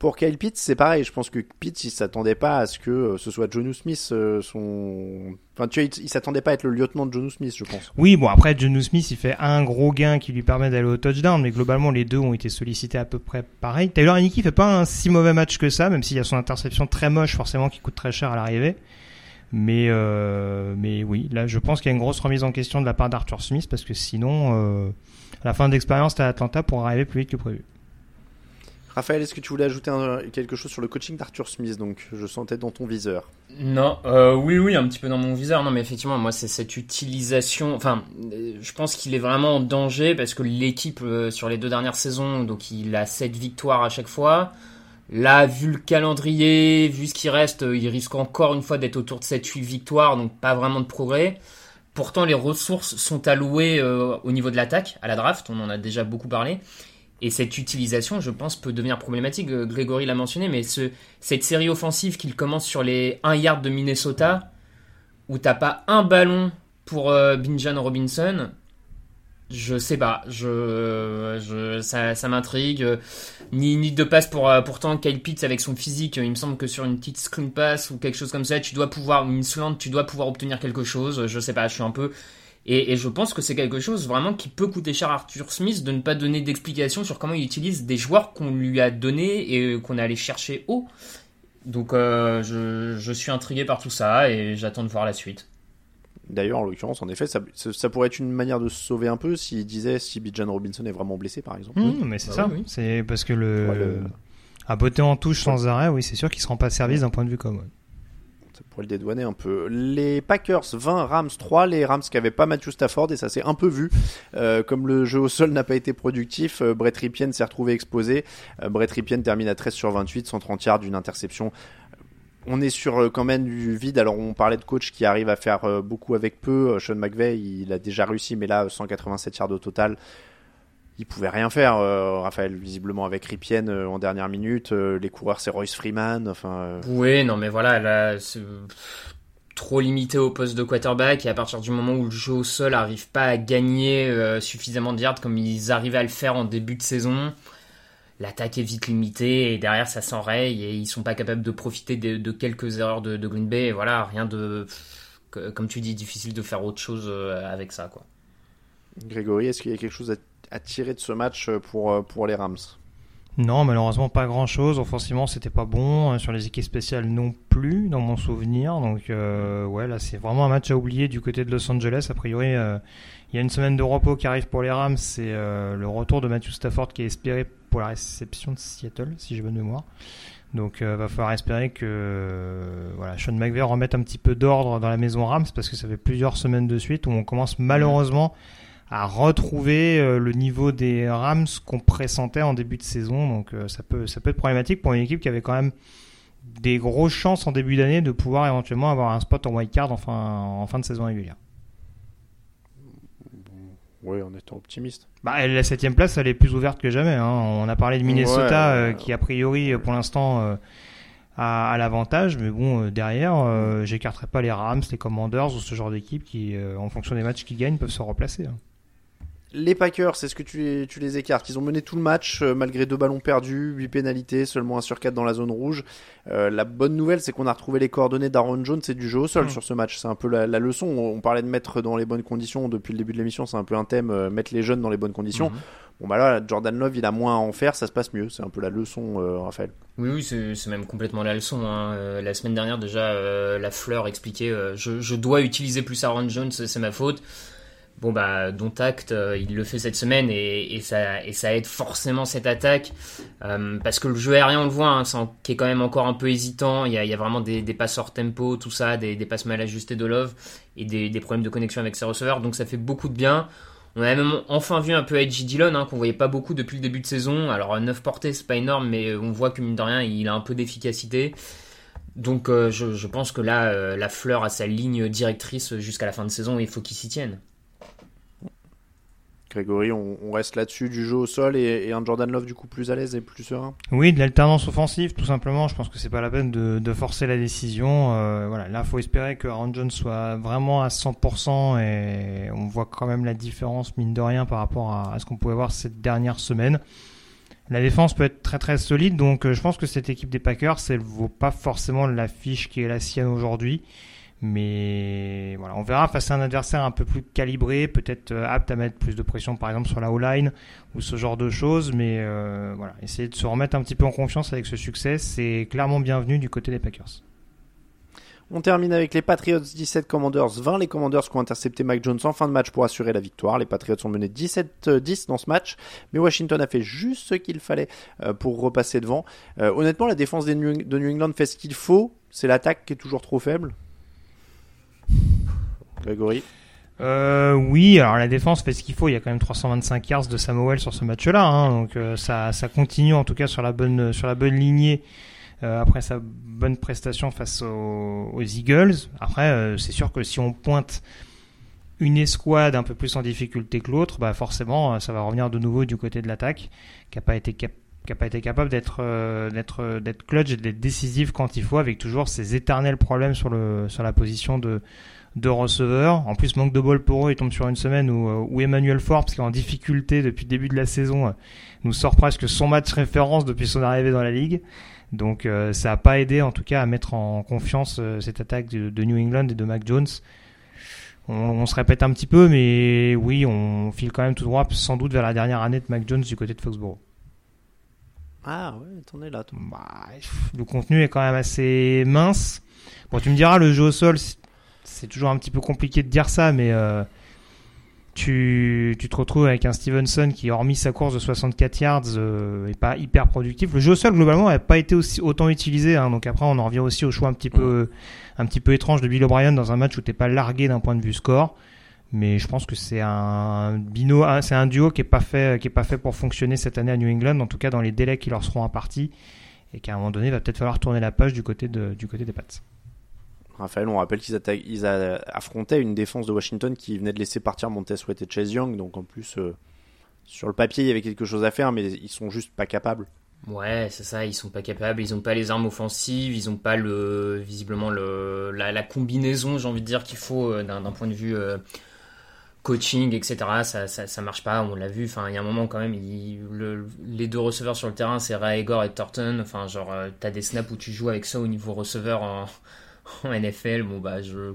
pour Kyle Pitts, c'est pareil. Je pense que Pitts, il s'attendait pas à ce que ce soit Jonu Smith euh, son. Enfin, tu vois, il, s'attendait pas à être le lieutenant de Jonu Smith, je pense. Oui, bon après Jonu Smith, il fait un gros gain qui lui permet d'aller au touchdown, mais globalement les deux ont été sollicités à peu près pareil. Taylor Heineke fait pas un si mauvais match que ça, même s'il y a son interception très moche, forcément qui coûte très cher à l'arrivée. Mais euh, oui, là je pense qu'il y a une grosse remise en question de la part d'Arthur Smith parce que sinon, euh, la fin d'expérience à Atlanta pour arriver plus vite que prévu. Raphaël, est-ce que tu voulais ajouter quelque chose sur le coaching d'Arthur Smith Donc, je sentais dans ton viseur. Non, euh, oui, oui, un petit peu dans mon viseur. Non, mais effectivement, moi, c'est cette utilisation. Enfin, je pense qu'il est vraiment en danger parce que l'équipe euh, sur les deux dernières saisons, donc il a sept victoires à chaque fois. Là, vu le calendrier, vu ce qui reste, il risque encore une fois d'être autour de 7-8 victoires, donc pas vraiment de progrès. Pourtant, les ressources sont allouées euh, au niveau de l'attaque, à la draft, on en a déjà beaucoup parlé. Et cette utilisation, je pense, peut devenir problématique. Grégory l'a mentionné, mais ce, cette série offensive qu'il commence sur les 1 yard de Minnesota, où t'as pas un ballon pour euh, Binjan Robinson, je sais pas. Je, ça, ça m'intrigue. Ni, ni de passe pour. pourtant, Kyle Pitts, avec son physique, il me semble que sur une petite screen pass ou quelque chose comme ça, tu dois pouvoir, une slant, tu dois pouvoir obtenir quelque chose. Je sais pas, je suis un peu et, et, je pense que c'est quelque chose vraiment qui peut coûter cher à Arthur Smith de ne pas donner d'explication sur comment il utilise des joueurs qu'on lui a donnés et qu'on est allé chercher haut. Donc euh, je, je, suis intrigué par tout ça et j'attends de voir la suite. D'ailleurs, en l'occurrence, en effet, ça, ça, pourrait être une manière de se sauver un peu s'il disait si Bijan Robinson est vraiment blessé, par exemple. Mmh, mais c'est bah ça, oui. c'est parce que le, ouais, le... à botter en touche sans arrêt, oui, c'est sûr qu'il se rend pas service d'un point de vue comme. Pourrait le dédouaner un peu. Les Packers 20, Rams 3, les Rams qui n'avaient pas Matthew Stafford et ça s'est un peu vu. Euh, comme le jeu au sol n'a pas été productif, euh, Brett Ripien s'est retrouvé exposé. Euh, Brett Ripien termine à 13 sur 28, 130 yards d'une interception. On est sur quand même du vide. Alors on parlait de coach qui arrive à faire beaucoup avec peu. Sean McVay, il a déjà réussi, mais là 187 yards au total il pouvait rien faire, euh, Raphaël, visiblement avec Ripien euh, en dernière minute. Euh, les coureurs, c'est Royce Freeman. Enfin, Oui, non, mais voilà, là, c'est trop limité au poste de quarterback. Et à partir du moment où le jeu au sol arrive pas à gagner suffisamment de yards comme ils arrivaient à le faire en début de saison, l'attaque est vite limitée et derrière ça s'enraye et ils sont pas capables de profiter de, de quelques erreurs de, de, Green Bay. Et voilà, rien de. Comme tu dis, difficile de faire autre chose avec ça, quoi. Grégory, est-ce qu'il y a quelque chose à à tirer de ce match pour, pour les Rams Non, malheureusement pas grand chose. Offensivement, c'était pas bon. Sur les équipes spéciales non plus, dans mon souvenir. Donc, euh, ouais, là, c'est vraiment un match à oublier du côté de Los Angeles. A priori, euh, il y a une semaine de repos qui arrive pour les Rams. C'est euh, le retour de Matthew Stafford qui est espéré pour la réception de Seattle, si j'ai bonne mémoire. Donc, euh, va falloir espérer que voilà, Sean McVay remette un petit peu d'ordre dans la maison Rams parce que ça fait plusieurs semaines de suite où on commence malheureusement à retrouver euh, le niveau des Rams qu'on pressentait en début de saison. Donc euh, ça peut ça peut être problématique pour une équipe qui avait quand même des grosses chances en début d'année de pouvoir éventuellement avoir un spot en wild card en fin, en fin de saison régulière. Oui, en étant optimiste. Bah, la septième place, elle est plus ouverte que jamais. Hein. On a parlé de Minnesota, qui a priori, pour l'instant, a, l'avantage, mais bon, derrière, j'écarterai pas les Rams, les Commanders ou ce genre d'équipe qui, en fonction des matchs qu'ils gagnent, peuvent se replacer. Hein les Packers, c'est ce que tu les, tu les écartes Ils ont mené tout le match euh, malgré deux ballons perdus, huit pénalités, seulement un sur 4 dans la zone rouge. Euh, la bonne nouvelle, c'est qu'on a retrouvé les coordonnées d'Aaron Jones et du jeu au sol hmm. sur ce match. C'est un peu la, leçon. On, parlait de mettre dans les bonnes conditions depuis le début de l'émission. C'est un peu un thème, euh, mettre les jeunes dans les bonnes conditions. Hmm. Bon bah là, Jordan Love, il a moins à en faire, ça se passe mieux. C'est un peu la leçon, Raphaël. Oui, oui, c'est même complètement la leçon. Hein. la semaine dernière déjà, la fleur expliquait je, je dois utiliser plus Aaron Jones, c'est ma faute bon bah dont acte, euh, il le fait cette semaine et, ça, aide forcément cette attaque euh, parce que le jeu aérien on le voit hein, qui est quand même encore un peu hésitant, il y a, vraiment des, des passes hors tempo, tout ça, des, passes mal ajustées de Love et des, problèmes de connexion avec ses receveurs, donc ça fait beaucoup de bien. On a même enfin vu un peu Edgy Dillon hein, qu'on voyait pas beaucoup depuis le début de saison. Alors 9 portées c'est pas énorme mais on voit que mine de rien il a un peu d'efficacité. Donc euh, je, pense que là la fleur a sa ligne directrice jusqu'à la fin de saison et il faut qu'il s'y tienne. Grégory, on, reste là-dessus du jeu au sol et, un Jordan Love du coup plus à l'aise et plus serein Oui, de l'alternance offensive tout simplement. Je pense que c'est pas la peine de, forcer la décision. Euh, voilà, là, faut espérer que Aaron Jones soit vraiment à 100% et on voit quand même la différence mine de rien par rapport à, ce qu'on pouvait voir cette dernière semaine. La défense peut être très très solide, donc euh, je pense que cette équipe des Packers, elle vaut pas forcément la fiche qui est la sienne aujourd'hui. Mais voilà, on verra face à un adversaire un peu plus calibré, peut-être euh, apte à mettre plus de pression par exemple sur la O-line ou ce genre de choses. Mais euh, voilà, essayer de se remettre un petit peu en confiance avec ce succès, c'est clairement bienvenu du côté des Packers. On termine avec les Patriots 17, Commanders 20. Les Commanders qui ont intercepté Mike Jones en fin de match pour assurer la victoire. Les Patriots ont mené 17-10 dans ce match, mais Washington a fait juste ce qu'il fallait euh, pour repasser devant. honnêtement, la défense de New England fait ce qu'il faut. C'est l'attaque qui est toujours trop faible. Euh, oui, alors la défense fait ce qu'il faut. Il y a quand même 325 yards de Samuel sur ce match-là, hein. donc euh, ça, continue en tout cas sur la bonne sur la bonne lignée euh, après sa bonne prestation face aux, Eagles. Après, c'est sûr que si on pointe une escouade un peu plus en difficulté que l'autre, bah forcément, ça va revenir de nouveau du côté de l'attaque, qui n'a pas été qui a pas été capable d'être d'être d'être clutch et d'être décisif quand il faut, avec toujours ces éternels problèmes sur le sur la position de de receveurs. En plus, manque de bol pour eux, ils tombent sur une semaine où, euh, où Emmanuel Forbes, qui est en difficulté depuis le début de la saison, euh, nous sort presque son match référence depuis son arrivée dans la ligue. Donc euh, ça n'a pas aidé en tout cas à mettre en confiance cette attaque de, New England et de Mac Jones. On, se répète un petit peu, mais oui, on file quand même tout droit, sans doute vers la dernière année de Mac Jones du côté de Foxborough. Ah ouais, t'en es là. Bah, le contenu est quand même assez mince. Bon, tu me diras, le jeu au sol, c'est toujours un petit peu compliqué de dire ça, mais euh, tu, tu, te retrouves avec un Stevenson qui, hormis sa course de 64 yards, euh, est pas hyper productif. Le jeu au sol, globalement, n'a pas été aussi, autant utilisé. Hein, donc après, on en revient aussi au choix un petit peu, un petit peu étrange de Bill O'Brien dans un match où t'es pas largué d'un point de vue score. Mais je pense que c'est un bino, c'est un duo qui est pas fait, qui est pas fait pour fonctionner cette année à New England, en tout cas dans les délais qui leur seront impartis, et qu'à un moment donné, il va peut-être falloir tourner la page du côté de, du côté des Pats. Raphaël, on rappelle qu'ils ils affrontaient une défense de Washington qui venait de laisser partir Montez Sweat et Chase Young, donc en plus, euh, sur le papier, il y avait quelque chose à faire, mais ils sont juste pas capables. Ouais, c'est ça, ils sont pas capables, ils ont pas les armes offensives, ils ont pas le visiblement le la, combinaison, j'ai envie de dire qu'il faut euh, d'un point de vue euh, coaching, etc. Ça, ça, marche pas, on l'a vu. Enfin, il y a un moment quand même, les deux receveurs sur le terrain, c'est Raegor et Thornton. Enfin, genre, t'as des snaps où tu joues avec ça au niveau receveur en NFL, bon bah je.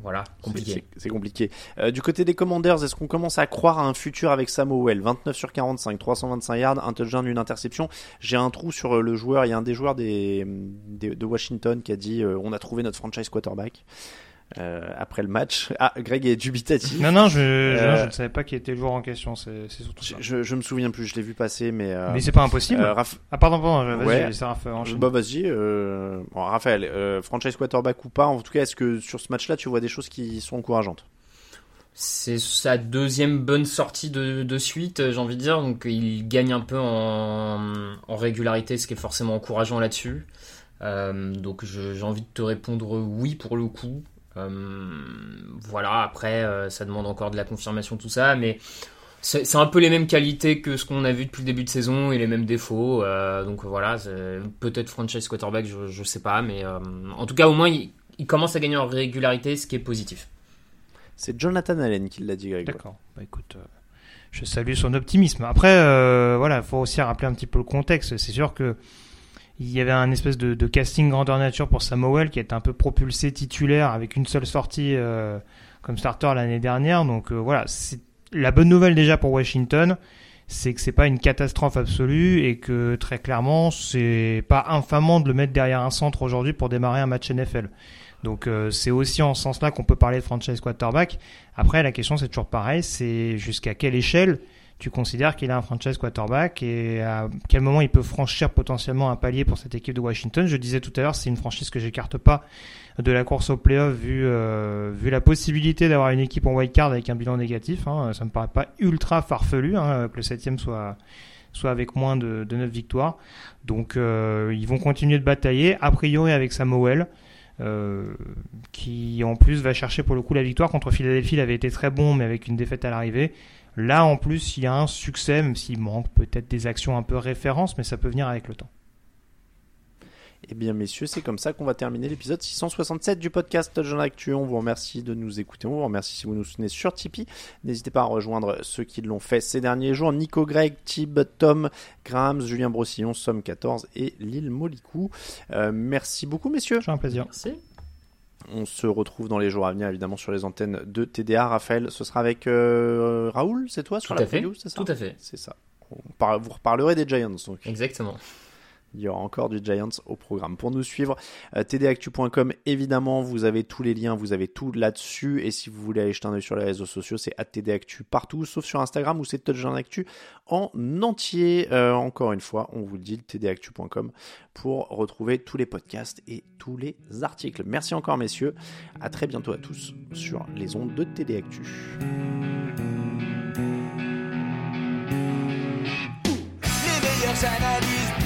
voilà, compliqué. C'est compliqué. Euh, du côté des Commanders, est-ce qu'on commence à croire à un futur avec Samuel 29 sur 45, 325 yards, un touchdown, une interception. J'ai un trou sur le joueur. Il y a un des joueurs des, de Washington qui a dit euh, on a trouvé notre franchise quarterback. Euh, après le match. Ah, Greg est dubitatif. Non, non, je, je, ne savais pas qui était le joueur en question. C'est surtout ça. Je, je, me souviens plus. Je l'ai vu passer, mais. Euh, mais c'est pas impossible. Euh, Ah pardon, pardon. Vas-y, ouais. Bah vas-y. Euh... Bon, Raphaël, franchise quarterback ou pas. En tout cas, est-ce que sur ce match-là, tu vois des choses qui sont encourageantes? C'est sa deuxième bonne sortie de, de suite, j'ai envie de dire. Donc il gagne un peu en, en régularité, ce qui est forcément encourageant là-dessus. Euh, donc j'ai envie de te répondre oui pour le coup. Voilà, après, ça demande encore de la confirmation, tout ça, mais c'est un peu les mêmes qualités que ce qu'on a vu depuis le début de saison et les mêmes défauts. donc voilà, peut-être franchise quarterback, je, je sais pas, mais en tout cas, au moins, il, il, commence à gagner en régularité, ce qui est positif. C'est Jonathan Allen qui l'a dit, Greg. D'accord. Bah écoute, je salue son optimisme. Après, voilà, il faut aussi rappeler un petit peu le contexte. C'est sûr que il y avait un espèce de, de, casting grandeur nature pour Samuel qui était un peu propulsé titulaire avec une seule sortie euh, comme starter l'année dernière. Donc euh, voilà, c'est la bonne nouvelle déjà pour Washington, c'est que c'est pas une catastrophe absolue et que très clairement c'est pas infamant de le mettre derrière un centre aujourd'hui pour démarrer un match NFL. Donc euh, c'est aussi en ce sens-là qu'on peut parler de franchise quarterback. Après la question c'est toujours pareil, c'est jusqu'à quelle échelle tu considères qu'il a un franchise quarterback et à quel moment il peut franchir potentiellement un palier pour cette équipe de Washington? Je disais tout à l'heure, c'est une franchise que j'écarte pas de la course au playoff vu, euh, vu la possibilité d'avoir une équipe en wild card avec un bilan négatif. Hein. Ça me paraît pas ultra farfelu hein, que le septième soit soit avec moins de, de 9 victoires. Donc euh, ils vont continuer de batailler, a priori avec Samuel. Euh, qui en plus va chercher pour le coup la victoire contre Philadelphie. Il avait été très bon, mais avec une défaite à l'arrivée. Là, en plus, il y a un succès, même s'il manque peut-être des actions un peu références, mais ça peut venir avec le temps. Eh bien, messieurs, c'est comme ça qu'on va terminer l'épisode 667 du podcast Jean Actu. On vous remercie de nous écouter. On vous remercie si vous nous soutenez sur Tipeee. N'hésitez pas à rejoindre ceux qui l'ont fait ces derniers jours. Nico Greg, Tib, Tom, Graham, Julien Brossillon, Somme 14 et Lille Molicou. Euh, merci beaucoup, messieurs. C'est un plaisir. Merci. On se retrouve dans les jours à venir, évidemment, sur les antennes de TDA. Raphaël, ce sera avec euh, Raoul, c'est toi sur Tout la à fait. preview, c'est ça Tout à fait. C'est ça. On vous reparlerez des Giants, donc. Exactement. Il y aura encore du Giants au programme. Pour nous suivre, euh, tdactu.com, évidemment, vous avez tous les liens, vous avez tout là-dessus. Et si vous voulez aller jeter un oeil sur les réseaux sociaux, c'est tdactu partout, sauf sur Instagram où c'est Touchdown Actu en entier. Euh, encore une fois, on vous le dit, tdactu.com pour retrouver tous les podcasts et tous les articles. Merci encore, messieurs. À très bientôt à tous sur les ondes de TDActu. Les